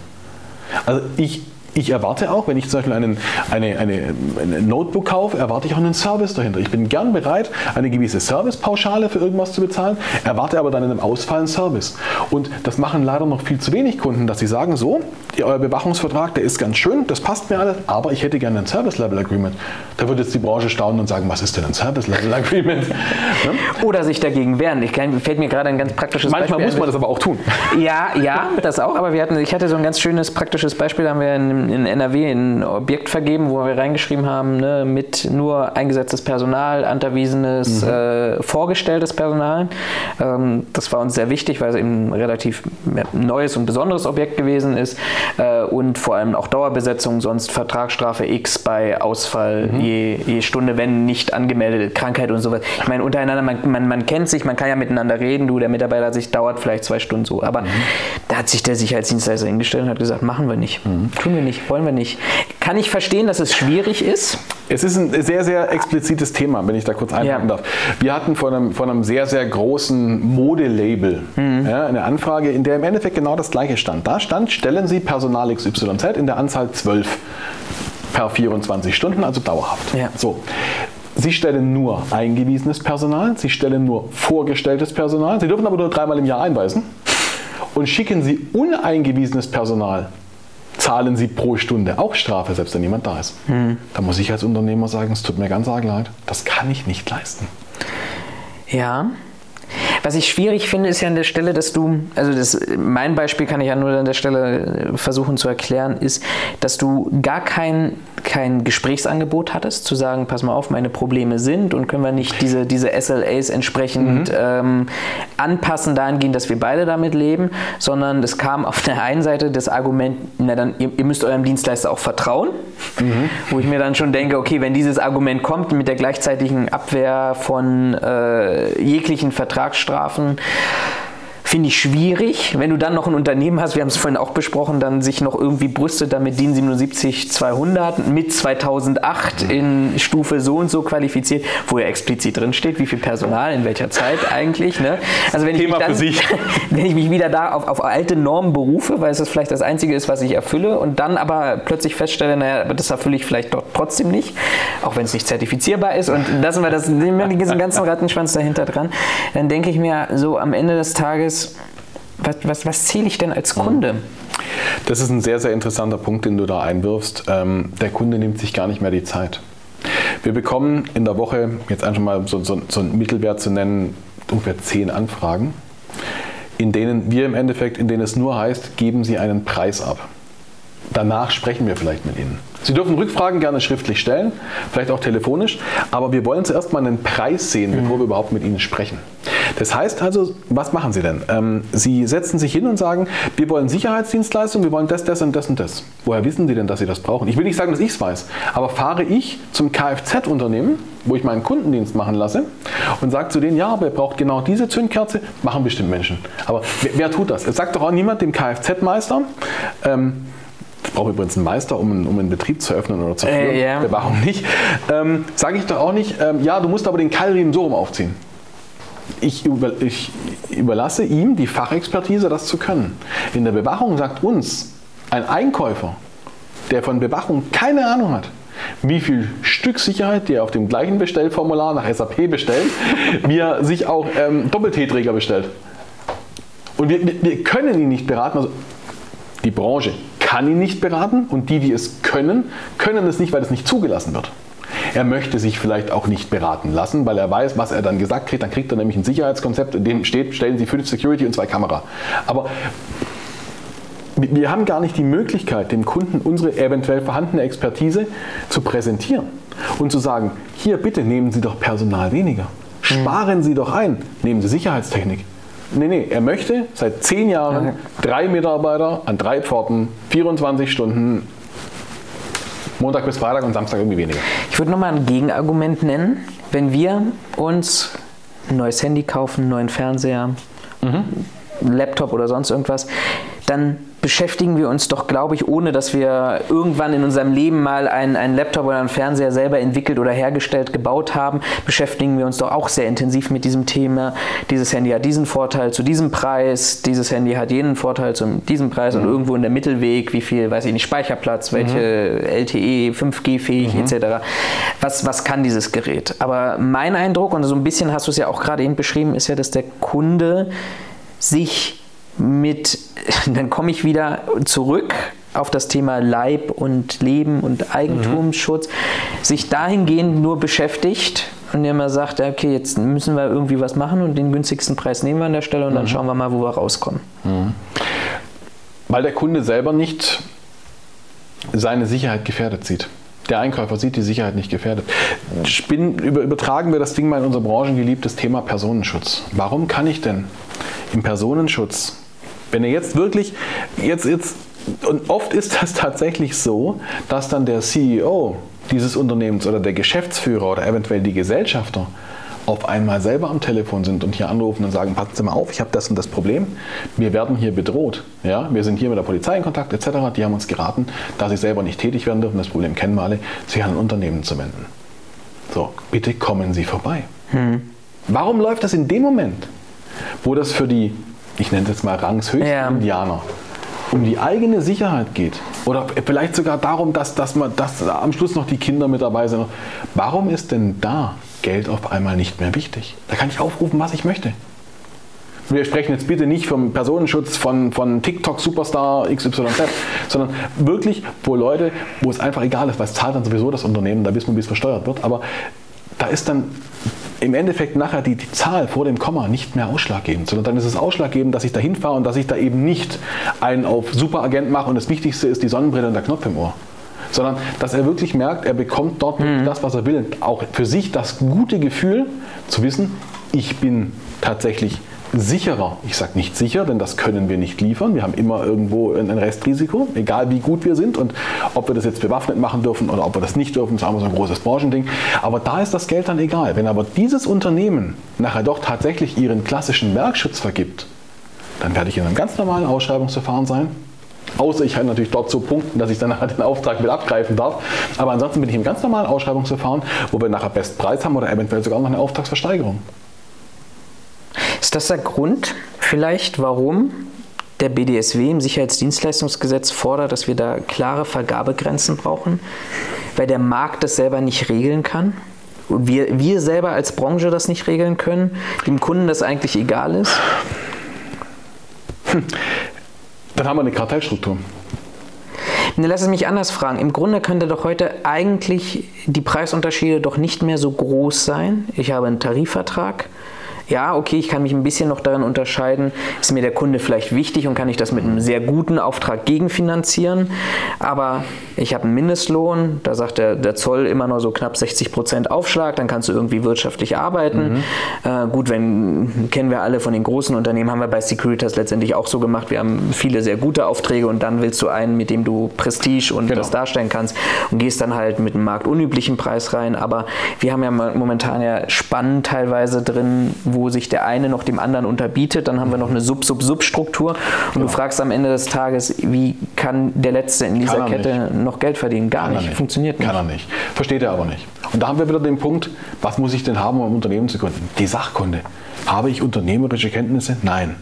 Also ich, ich erwarte auch, wenn ich zum Beispiel einen, eine, eine, ein Notebook kaufe, erwarte ich auch einen Service dahinter. Ich bin gern bereit, eine gewisse Servicepauschale für irgendwas zu bezahlen, erwarte aber dann in einem Ausfall einen Service. Und das machen leider noch viel zu wenig Kunden, dass sie sagen, so, euer Bewachungsvertrag, der ist ganz schön, das passt mir alles, aber ich hätte gerne ein Service-Level-Agreement. Da wird jetzt die Branche staunen und sagen, was ist denn ein Service-Level-Agreement? ne? Oder sich dagegen wehren. Ich kann, fällt mir gerade ein ganz praktisches Manchmal Beispiel muss ein. man das aber auch tun. Ja, ja, das auch, aber wir hatten, ich hatte so ein ganz schönes praktisches Beispiel, da haben wir in, in NRW ein Objekt vergeben, wo wir reingeschrieben haben, ne, mit nur eingesetztes Personal, anterwiesenes, äh, vorgestelltes Personal. Ähm, das war uns sehr wichtig, weil es eben ein relativ neues und besonderes Objekt gewesen ist äh, und vor allem auch Dauerbesetzung, sonst Vertragsstrafe X bei Ausfall je, je Stunde, wenn nicht angemeldete Krankheit und sowas. Ich meine, untereinander, man, man, man kennt sich, man kann ja miteinander reden, du, der Mitarbeiter sich dauert vielleicht zwei Stunden so, aber da hat sich der Sicherheitsdienstleister hingestellt und hat gesagt, machen wir nicht, tun wir nicht, wollen wir nicht. Kann ich verstehen, dass es schwierig ist? Es ist ein sehr, sehr explizites Thema, wenn ich da kurz einhaken Ja. darf. Wir hatten von einem, von einem sehr, sehr großen Modelabel ja, eine Anfrage, in der im Endeffekt genau das Gleiche stand. Da stand, stellen Sie Personal XYZ in der Anzahl 12 per 24 Stunden, also dauerhaft. Ja. So. Sie stellen nur eingewiesenes Personal, Sie stellen nur vorgestelltes Personal, Sie dürfen aber nur dreimal im Jahr einweisen und schicken Sie uneingewiesenes Personal zahlen Sie pro Stunde auch Strafe, selbst wenn niemand da ist. Da muss ich als Unternehmer sagen, es tut mir ganz arg leid, das kann ich nicht leisten. Ja. Was ich schwierig finde, ist ja an der Stelle, dass du, also das, mein Beispiel kann ich ja nur an der Stelle äh, versuchen zu erklären, ist, dass du gar kein, kein Gesprächsangebot hattest, zu sagen, pass mal auf, meine Probleme sind und können wir nicht diese, diese SLAs entsprechend ähm, anpassen dahingehend, dass wir beide damit leben, sondern es kam auf der einen Seite das Argument, na dann, ihr, ihr müsst eurem Dienstleister auch vertrauen, wo ich mir dann schon denke, okay, wenn dieses Argument kommt mit der gleichzeitigen Abwehr von äh, jeglichen Vertragsstrafen, finde ich schwierig. Wenn du dann noch ein Unternehmen hast, wir haben es vorhin auch besprochen, dann sich noch irgendwie brüstet damit DIN 77 200 mit 2008 in Stufe so und so qualifiziert, wo ja explizit drin steht, wie viel Personal in welcher Zeit eigentlich. Ne? Also wenn ich, Thema mich dann, für sich. wenn ich mich wieder da auf, auf alte Normen berufe, weil es das vielleicht das Einzige ist, was ich erfülle und dann aber plötzlich feststelle, naja, das erfülle ich vielleicht doch trotzdem nicht, auch wenn es nicht zertifizierbar ist und lassen wir das, nehmen wir diesen ganzen Rattenschwanz dahinter dran, dann denke ich mir so am Ende des Tages, was, was, was zähle ich denn als Kunde? Das ist ein sehr, sehr interessanter Punkt, den du da einwirfst. Ähm, der Kunde nimmt sich gar nicht mehr die Zeit. Wir bekommen in der Woche, jetzt einfach mal so, so, so einen Mittelwert zu nennen, ungefähr zehn Anfragen, in denen wir im Endeffekt, in denen es nur heißt, geben Sie einen Preis ab. Danach sprechen wir vielleicht mit Ihnen. Sie dürfen Rückfragen gerne schriftlich stellen, vielleicht auch telefonisch, aber wir wollen zuerst mal einen Preis sehen, bevor wir überhaupt mit Ihnen sprechen. Das heißt also, was machen Sie denn? Ähm, Sie setzen sich hin und sagen, wir wollen Sicherheitsdienstleistungen, wir wollen das, das und das und das. Woher wissen Sie denn, dass Sie das brauchen? Ich will nicht sagen, dass ich es weiß, aber fahre ich zum Kfz-Unternehmen, wo ich meinen Kundendienst machen lasse und sage zu denen, ja, aber ihr braucht genau diese Zündkerze, machen bestimmt Menschen. Aber wer, wer tut das? Es sagt doch auch niemand dem Kfz-Meister, ähm, brauche übrigens einen Meister, um, einen- um einen Betrieb zu öffnen oder zu führen. Äh, ja. Bewachung nicht. Ähm, Sage ich doch auch nicht, ähm, ja, du musst aber den Keilriemen so rum aufziehen. Ich, über, ich überlasse ihm die Fachexpertise, das zu können. In der Bewachung sagt uns ein Einkäufer, der von Bewachung keine Ahnung hat, wie viel Stück Sicherheit, die er auf dem gleichen Bestellformular nach SAP bestellt, wie er sich auch ähm, Doppel-T-Träger bestellt. Und wir, wir- wir können ihn nicht beraten. Also die Branche kann ihn nicht beraten und die, die es können, können es nicht, weil es nicht zugelassen wird. Er möchte sich vielleicht auch nicht beraten lassen, weil er weiß, was er dann gesagt kriegt. Dann kriegt er nämlich ein Sicherheitskonzept, in dem steht, stellen Sie fünf Security und zwei Kamera. Aber wir haben gar nicht die Möglichkeit, dem Kunden unsere eventuell vorhandene Expertise zu präsentieren und zu sagen, hier bitte nehmen Sie doch Personal weniger. Sparen Sie doch ein, nehmen Sie Sicherheitstechnik. Nee, nee, er möchte seit zehn Jahren drei Mitarbeiter an drei Pforten, 24 Stunden, Montag bis Freitag und Samstag irgendwie weniger. Ich würde nochmal ein Gegenargument nennen. Wenn wir uns ein neues Handy kaufen, einen neuen Fernseher, mhm. Laptop oder sonst irgendwas, dann beschäftigen wir uns doch, glaube ich, ohne dass wir irgendwann in unserem Leben mal einen, einen Laptop oder einen Fernseher selber entwickelt oder hergestellt, gebaut haben, beschäftigen wir uns doch auch sehr intensiv mit diesem Thema. Dieses Handy hat diesen Vorteil zu diesem Preis, dieses Handy hat jenen Vorteil zu diesem Preis mhm. und irgendwo in der Mittelweg, wie viel, weiß ich nicht, Speicherplatz, welche mhm. LTE, 5G-fähig mhm. etc. Was, was kann dieses Gerät? Aber mein Eindruck, und so ein bisschen hast du es ja auch gerade eben beschrieben, ist ja, dass der Kunde sich mit, dann komme ich wieder zurück auf das Thema Leib und Leben und Eigentumsschutz, mhm. sich dahingehend nur beschäftigt und immer sagt, okay, jetzt müssen wir irgendwie was machen und den günstigsten Preis nehmen wir an der Stelle und mhm. dann schauen wir mal, wo wir rauskommen. Mhm. Weil der Kunde selber nicht seine Sicherheit gefährdet sieht. Der Einkäufer sieht die Sicherheit nicht gefährdet. Spinn, übertragen wir das Ding mal in unser branchengeliebtes Thema Personenschutz. Warum kann ich denn im Personenschutz wenn ihr jetzt wirklich, jetzt, jetzt, und oft ist das tatsächlich so, dass dann der CEO dieses Unternehmens oder der Geschäftsführer oder eventuell die Gesellschafter auf einmal selber am Telefon sind und hier anrufen und sagen, passen Sie mal auf, ich habe das und das Problem, wir werden hier bedroht. Ja? Wir sind hier mit der Polizei in Kontakt etc. Die haben uns geraten, da sie selber nicht tätig werden dürfen, das Problem kennen wir alle, sich an ein Unternehmen zu wenden. So, bitte kommen Sie vorbei. Hm. Warum läuft das in dem Moment, wo das für die ich nenne es jetzt mal Rangshöchsten ja. Indianer, um die eigene Sicherheit geht. Oder vielleicht sogar darum, dass, dass, man, dass am Schluss noch die Kinder mit dabei sind. Warum ist denn da Geld auf einmal nicht mehr wichtig? Da kann ich aufrufen, was ich möchte. Wir sprechen jetzt bitte nicht vom Personenschutz von, von TikTok-Superstar XYZ, sondern wirklich, wo Leute, wo es einfach egal ist, weil es zahlt dann sowieso das Unternehmen, da wissen wir, wie es versteuert wird, aber da ist dann im Endeffekt nachher die, die, Zahl vor dem Komma nicht mehr ausschlaggebend, sondern dann ist es ausschlaggebend, dass ich da hinfahre und dass ich da eben nicht einen auf Superagent mache und das Wichtigste ist die Sonnenbrille und der Knopf im Ohr. Sondern dass er wirklich merkt, er bekommt dort mhm. das, was er will. Auch für sich das gute Gefühl zu wissen, ich bin tatsächlich sicherer. Ich sage nicht sicher, denn das können wir nicht liefern. Wir haben immer irgendwo ein Restrisiko, egal wie gut wir sind und ob wir das jetzt bewaffnet machen dürfen oder ob wir das nicht dürfen, das ist so ein großes Branchending. Aber da ist das Geld dann egal. Wenn aber dieses Unternehmen nachher doch tatsächlich ihren klassischen Werkschutz vergibt, dann werde ich in einem ganz normalen Ausschreibungsverfahren sein. Außer ich kann natürlich dort so punkten, dass ich dann halt den Auftrag mit abgreifen darf. Aber ansonsten bin ich im ganz normalen Ausschreibungsverfahren, wo wir nachher Bestpreis haben oder eventuell sogar noch eine Auftragsversteigerung. Ist das der Grund vielleicht, warum der BDSW im Sicherheitsdienstleistungsgesetz fordert, dass wir da klare Vergabegrenzen brauchen, weil der Markt das selber nicht regeln kann? Und wir, wir selber als Branche das nicht regeln können, dem Kunden das eigentlich egal ist? Hm. Dann haben wir eine Kartellstruktur. lass es mich anders fragen. Im Grunde könnte doch heute eigentlich die Preisunterschiede doch nicht mehr so groß sein. Ich habe einen Tarifvertrag ja, okay, ich kann mich ein bisschen noch darin unterscheiden, ist mir der Kunde vielleicht wichtig und kann ich das mit einem sehr guten Auftrag gegenfinanzieren, aber ich habe einen Mindestlohn, da sagt der, der Zoll immer noch so knapp 60 Prozent Aufschlag, dann kannst du irgendwie wirtschaftlich arbeiten. Mhm. Äh, gut, wenn, kennen wir alle von den großen Unternehmen, haben wir bei Securitas letztendlich auch so gemacht, wir haben viele sehr gute Aufträge und dann willst du einen, mit dem du Prestige und genau. das darstellen kannst und gehst dann halt mit einem marktunüblichen Preis rein, aber wir haben ja momentan ja Spannen teilweise drin, wo wo sich der eine noch dem anderen unterbietet. Dann haben wir noch eine Sub-Sub-Sub-Struktur. Und genau. du fragst am Ende des Tages, wie kann der Letzte in dieser Kette nicht. noch Geld verdienen? Gar nicht. nicht. Funktioniert nicht. Kann er nicht. Versteht er aber nicht. Und da haben wir wieder den Punkt, was muss ich denn haben, um ein Unternehmen zu gründen? Die Sachkunde. Habe ich unternehmerische Kenntnisse? Nein.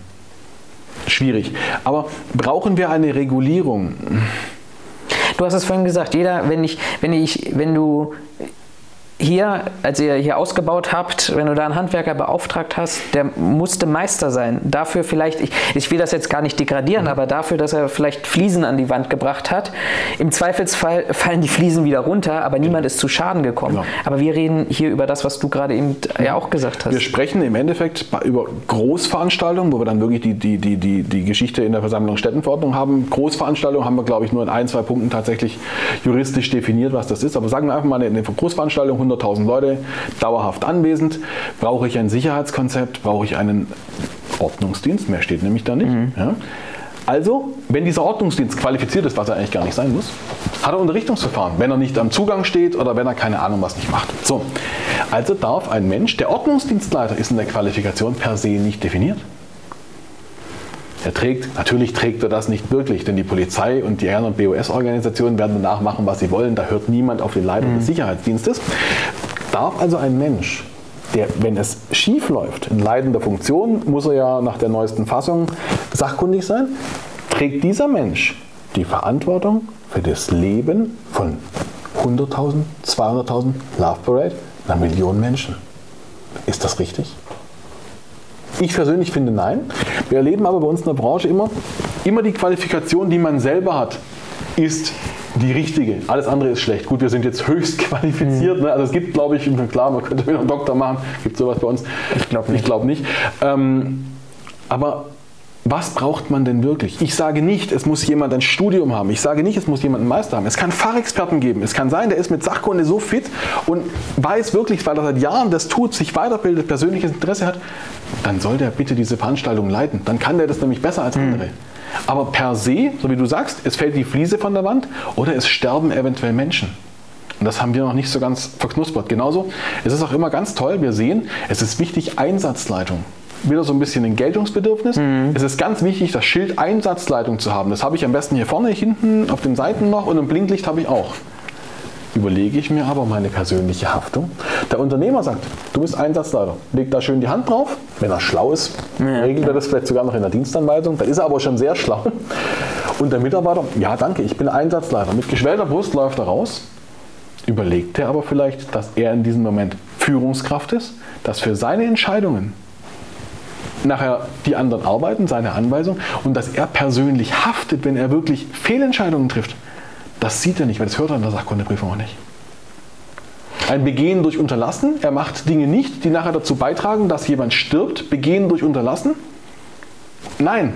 Schwierig. Aber brauchen wir eine Regulierung? Du hast es vorhin gesagt, jeder, wenn ich, wenn ich, wenn du hier, als ihr hier ausgebaut habt, wenn du da einen Handwerker beauftragt hast, der musste Meister sein. Dafür vielleicht, ich, ich will das jetzt gar nicht degradieren, mhm. aber dafür, dass er vielleicht Fliesen an die Wand gebracht hat. Im Zweifelsfall fallen die Fliesen wieder runter, aber niemand ist zu Schaden gekommen. Genau. Aber wir reden hier über das, was du gerade eben ja auch gesagt hast. Wir sprechen im Endeffekt über Großveranstaltungen, wo wir dann wirklich die, die, die, die, die Geschichte in der Versammlung Städtenverordnung haben. Großveranstaltungen haben wir, glaube ich, nur in ein, zwei Punkten tatsächlich juristisch definiert, was das ist. Aber sagen wir einfach mal eine, Großveranstaltung, 100.000 Leute dauerhaft anwesend. Brauche ich ein Sicherheitskonzept? Brauche ich einen Ordnungsdienst? Mehr steht nämlich da nicht. Mhm. Ja? Also, wenn dieser Ordnungsdienst qualifiziert ist, was er eigentlich gar nicht sein muss, hat er Unterrichtungsverfahren, wenn er nicht am Zugang steht oder wenn er keine Ahnung was nicht macht. So, also darf ein Mensch, der Ordnungsdienstleiter ist in der Qualifikation per se nicht definiert. Er trägt, natürlich trägt er das nicht wirklich, denn die Polizei und die R- und BOS-Organisationen werden danach machen, was sie wollen. Da hört niemand auf den Leiter des Sicherheitsdienstes. Darf also ein Mensch, der, wenn es schief läuft, in leitender Funktion, muss er ja nach der neuesten Fassung sachkundig sein, trägt dieser Mensch die Verantwortung für das Leben von 100.000, 200.000 Love Parade, einer Million Menschen. Ist das richtig? Ich persönlich finde nein. Wir erleben aber bei uns in der Branche immer, immer die Qualifikation, die man selber hat, ist die richtige. Alles andere ist schlecht. Gut, wir sind jetzt höchst qualifiziert. Ne? Also es gibt, glaube ich, klar, man könnte wieder einen Doktor machen. Gibt sowas bei uns? Ich glaube nicht. Ich glaube nicht. Ähm, aber was braucht man denn wirklich? Ich sage nicht, es muss jemand ein Studium haben. Ich sage nicht, es muss jemand einen Meister haben. Es kann Fachexperten geben. Es kann sein, der ist mit Sachkunde so fit und weiß wirklich, weil er seit Jahren das tut, sich weiterbildet, persönliches Interesse hat. Dann soll der bitte diese Veranstaltung leiten. Dann kann der das nämlich besser als andere. Aber per se, so wie du sagst, es fällt die Fliese von der Wand oder es sterben eventuell Menschen. Und das haben wir noch nicht so ganz verknuspert. Genauso, es ist auch immer ganz toll, wir sehen, es ist wichtig, Einsatzleitung. Wieder so ein bisschen ein Geltungsbedürfnis. Es ist ganz wichtig, das Schild Einsatzleitung zu haben. Das habe ich am besten hier vorne, hinten, auf den Seiten noch und ein Blinklicht habe ich auch. Überlege ich mir aber meine persönliche Haftung. Der Unternehmer sagt, du bist Einsatzleiter, legt da schön die Hand drauf. Wenn er schlau ist, regelt er das vielleicht sogar noch in der Dienstanweisung. Da ist er aber schon sehr schlau. Und der Mitarbeiter, ja danke, ich bin Einsatzleiter. Mit geschwellter Brust läuft er raus. Überlegt er aber vielleicht, dass er in diesem Moment Führungskraft ist, dass für seine Entscheidungen nachher die anderen arbeiten, seine Anweisung und dass er persönlich haftet, wenn er wirklich Fehlentscheidungen trifft. Das sieht er nicht, weil das hört er in der Sachkundeprüfung auch nicht. Ein Begehen durch Unterlassen, er macht Dinge nicht, die nachher dazu beitragen, dass jemand stirbt. Begehen durch Unterlassen? Nein,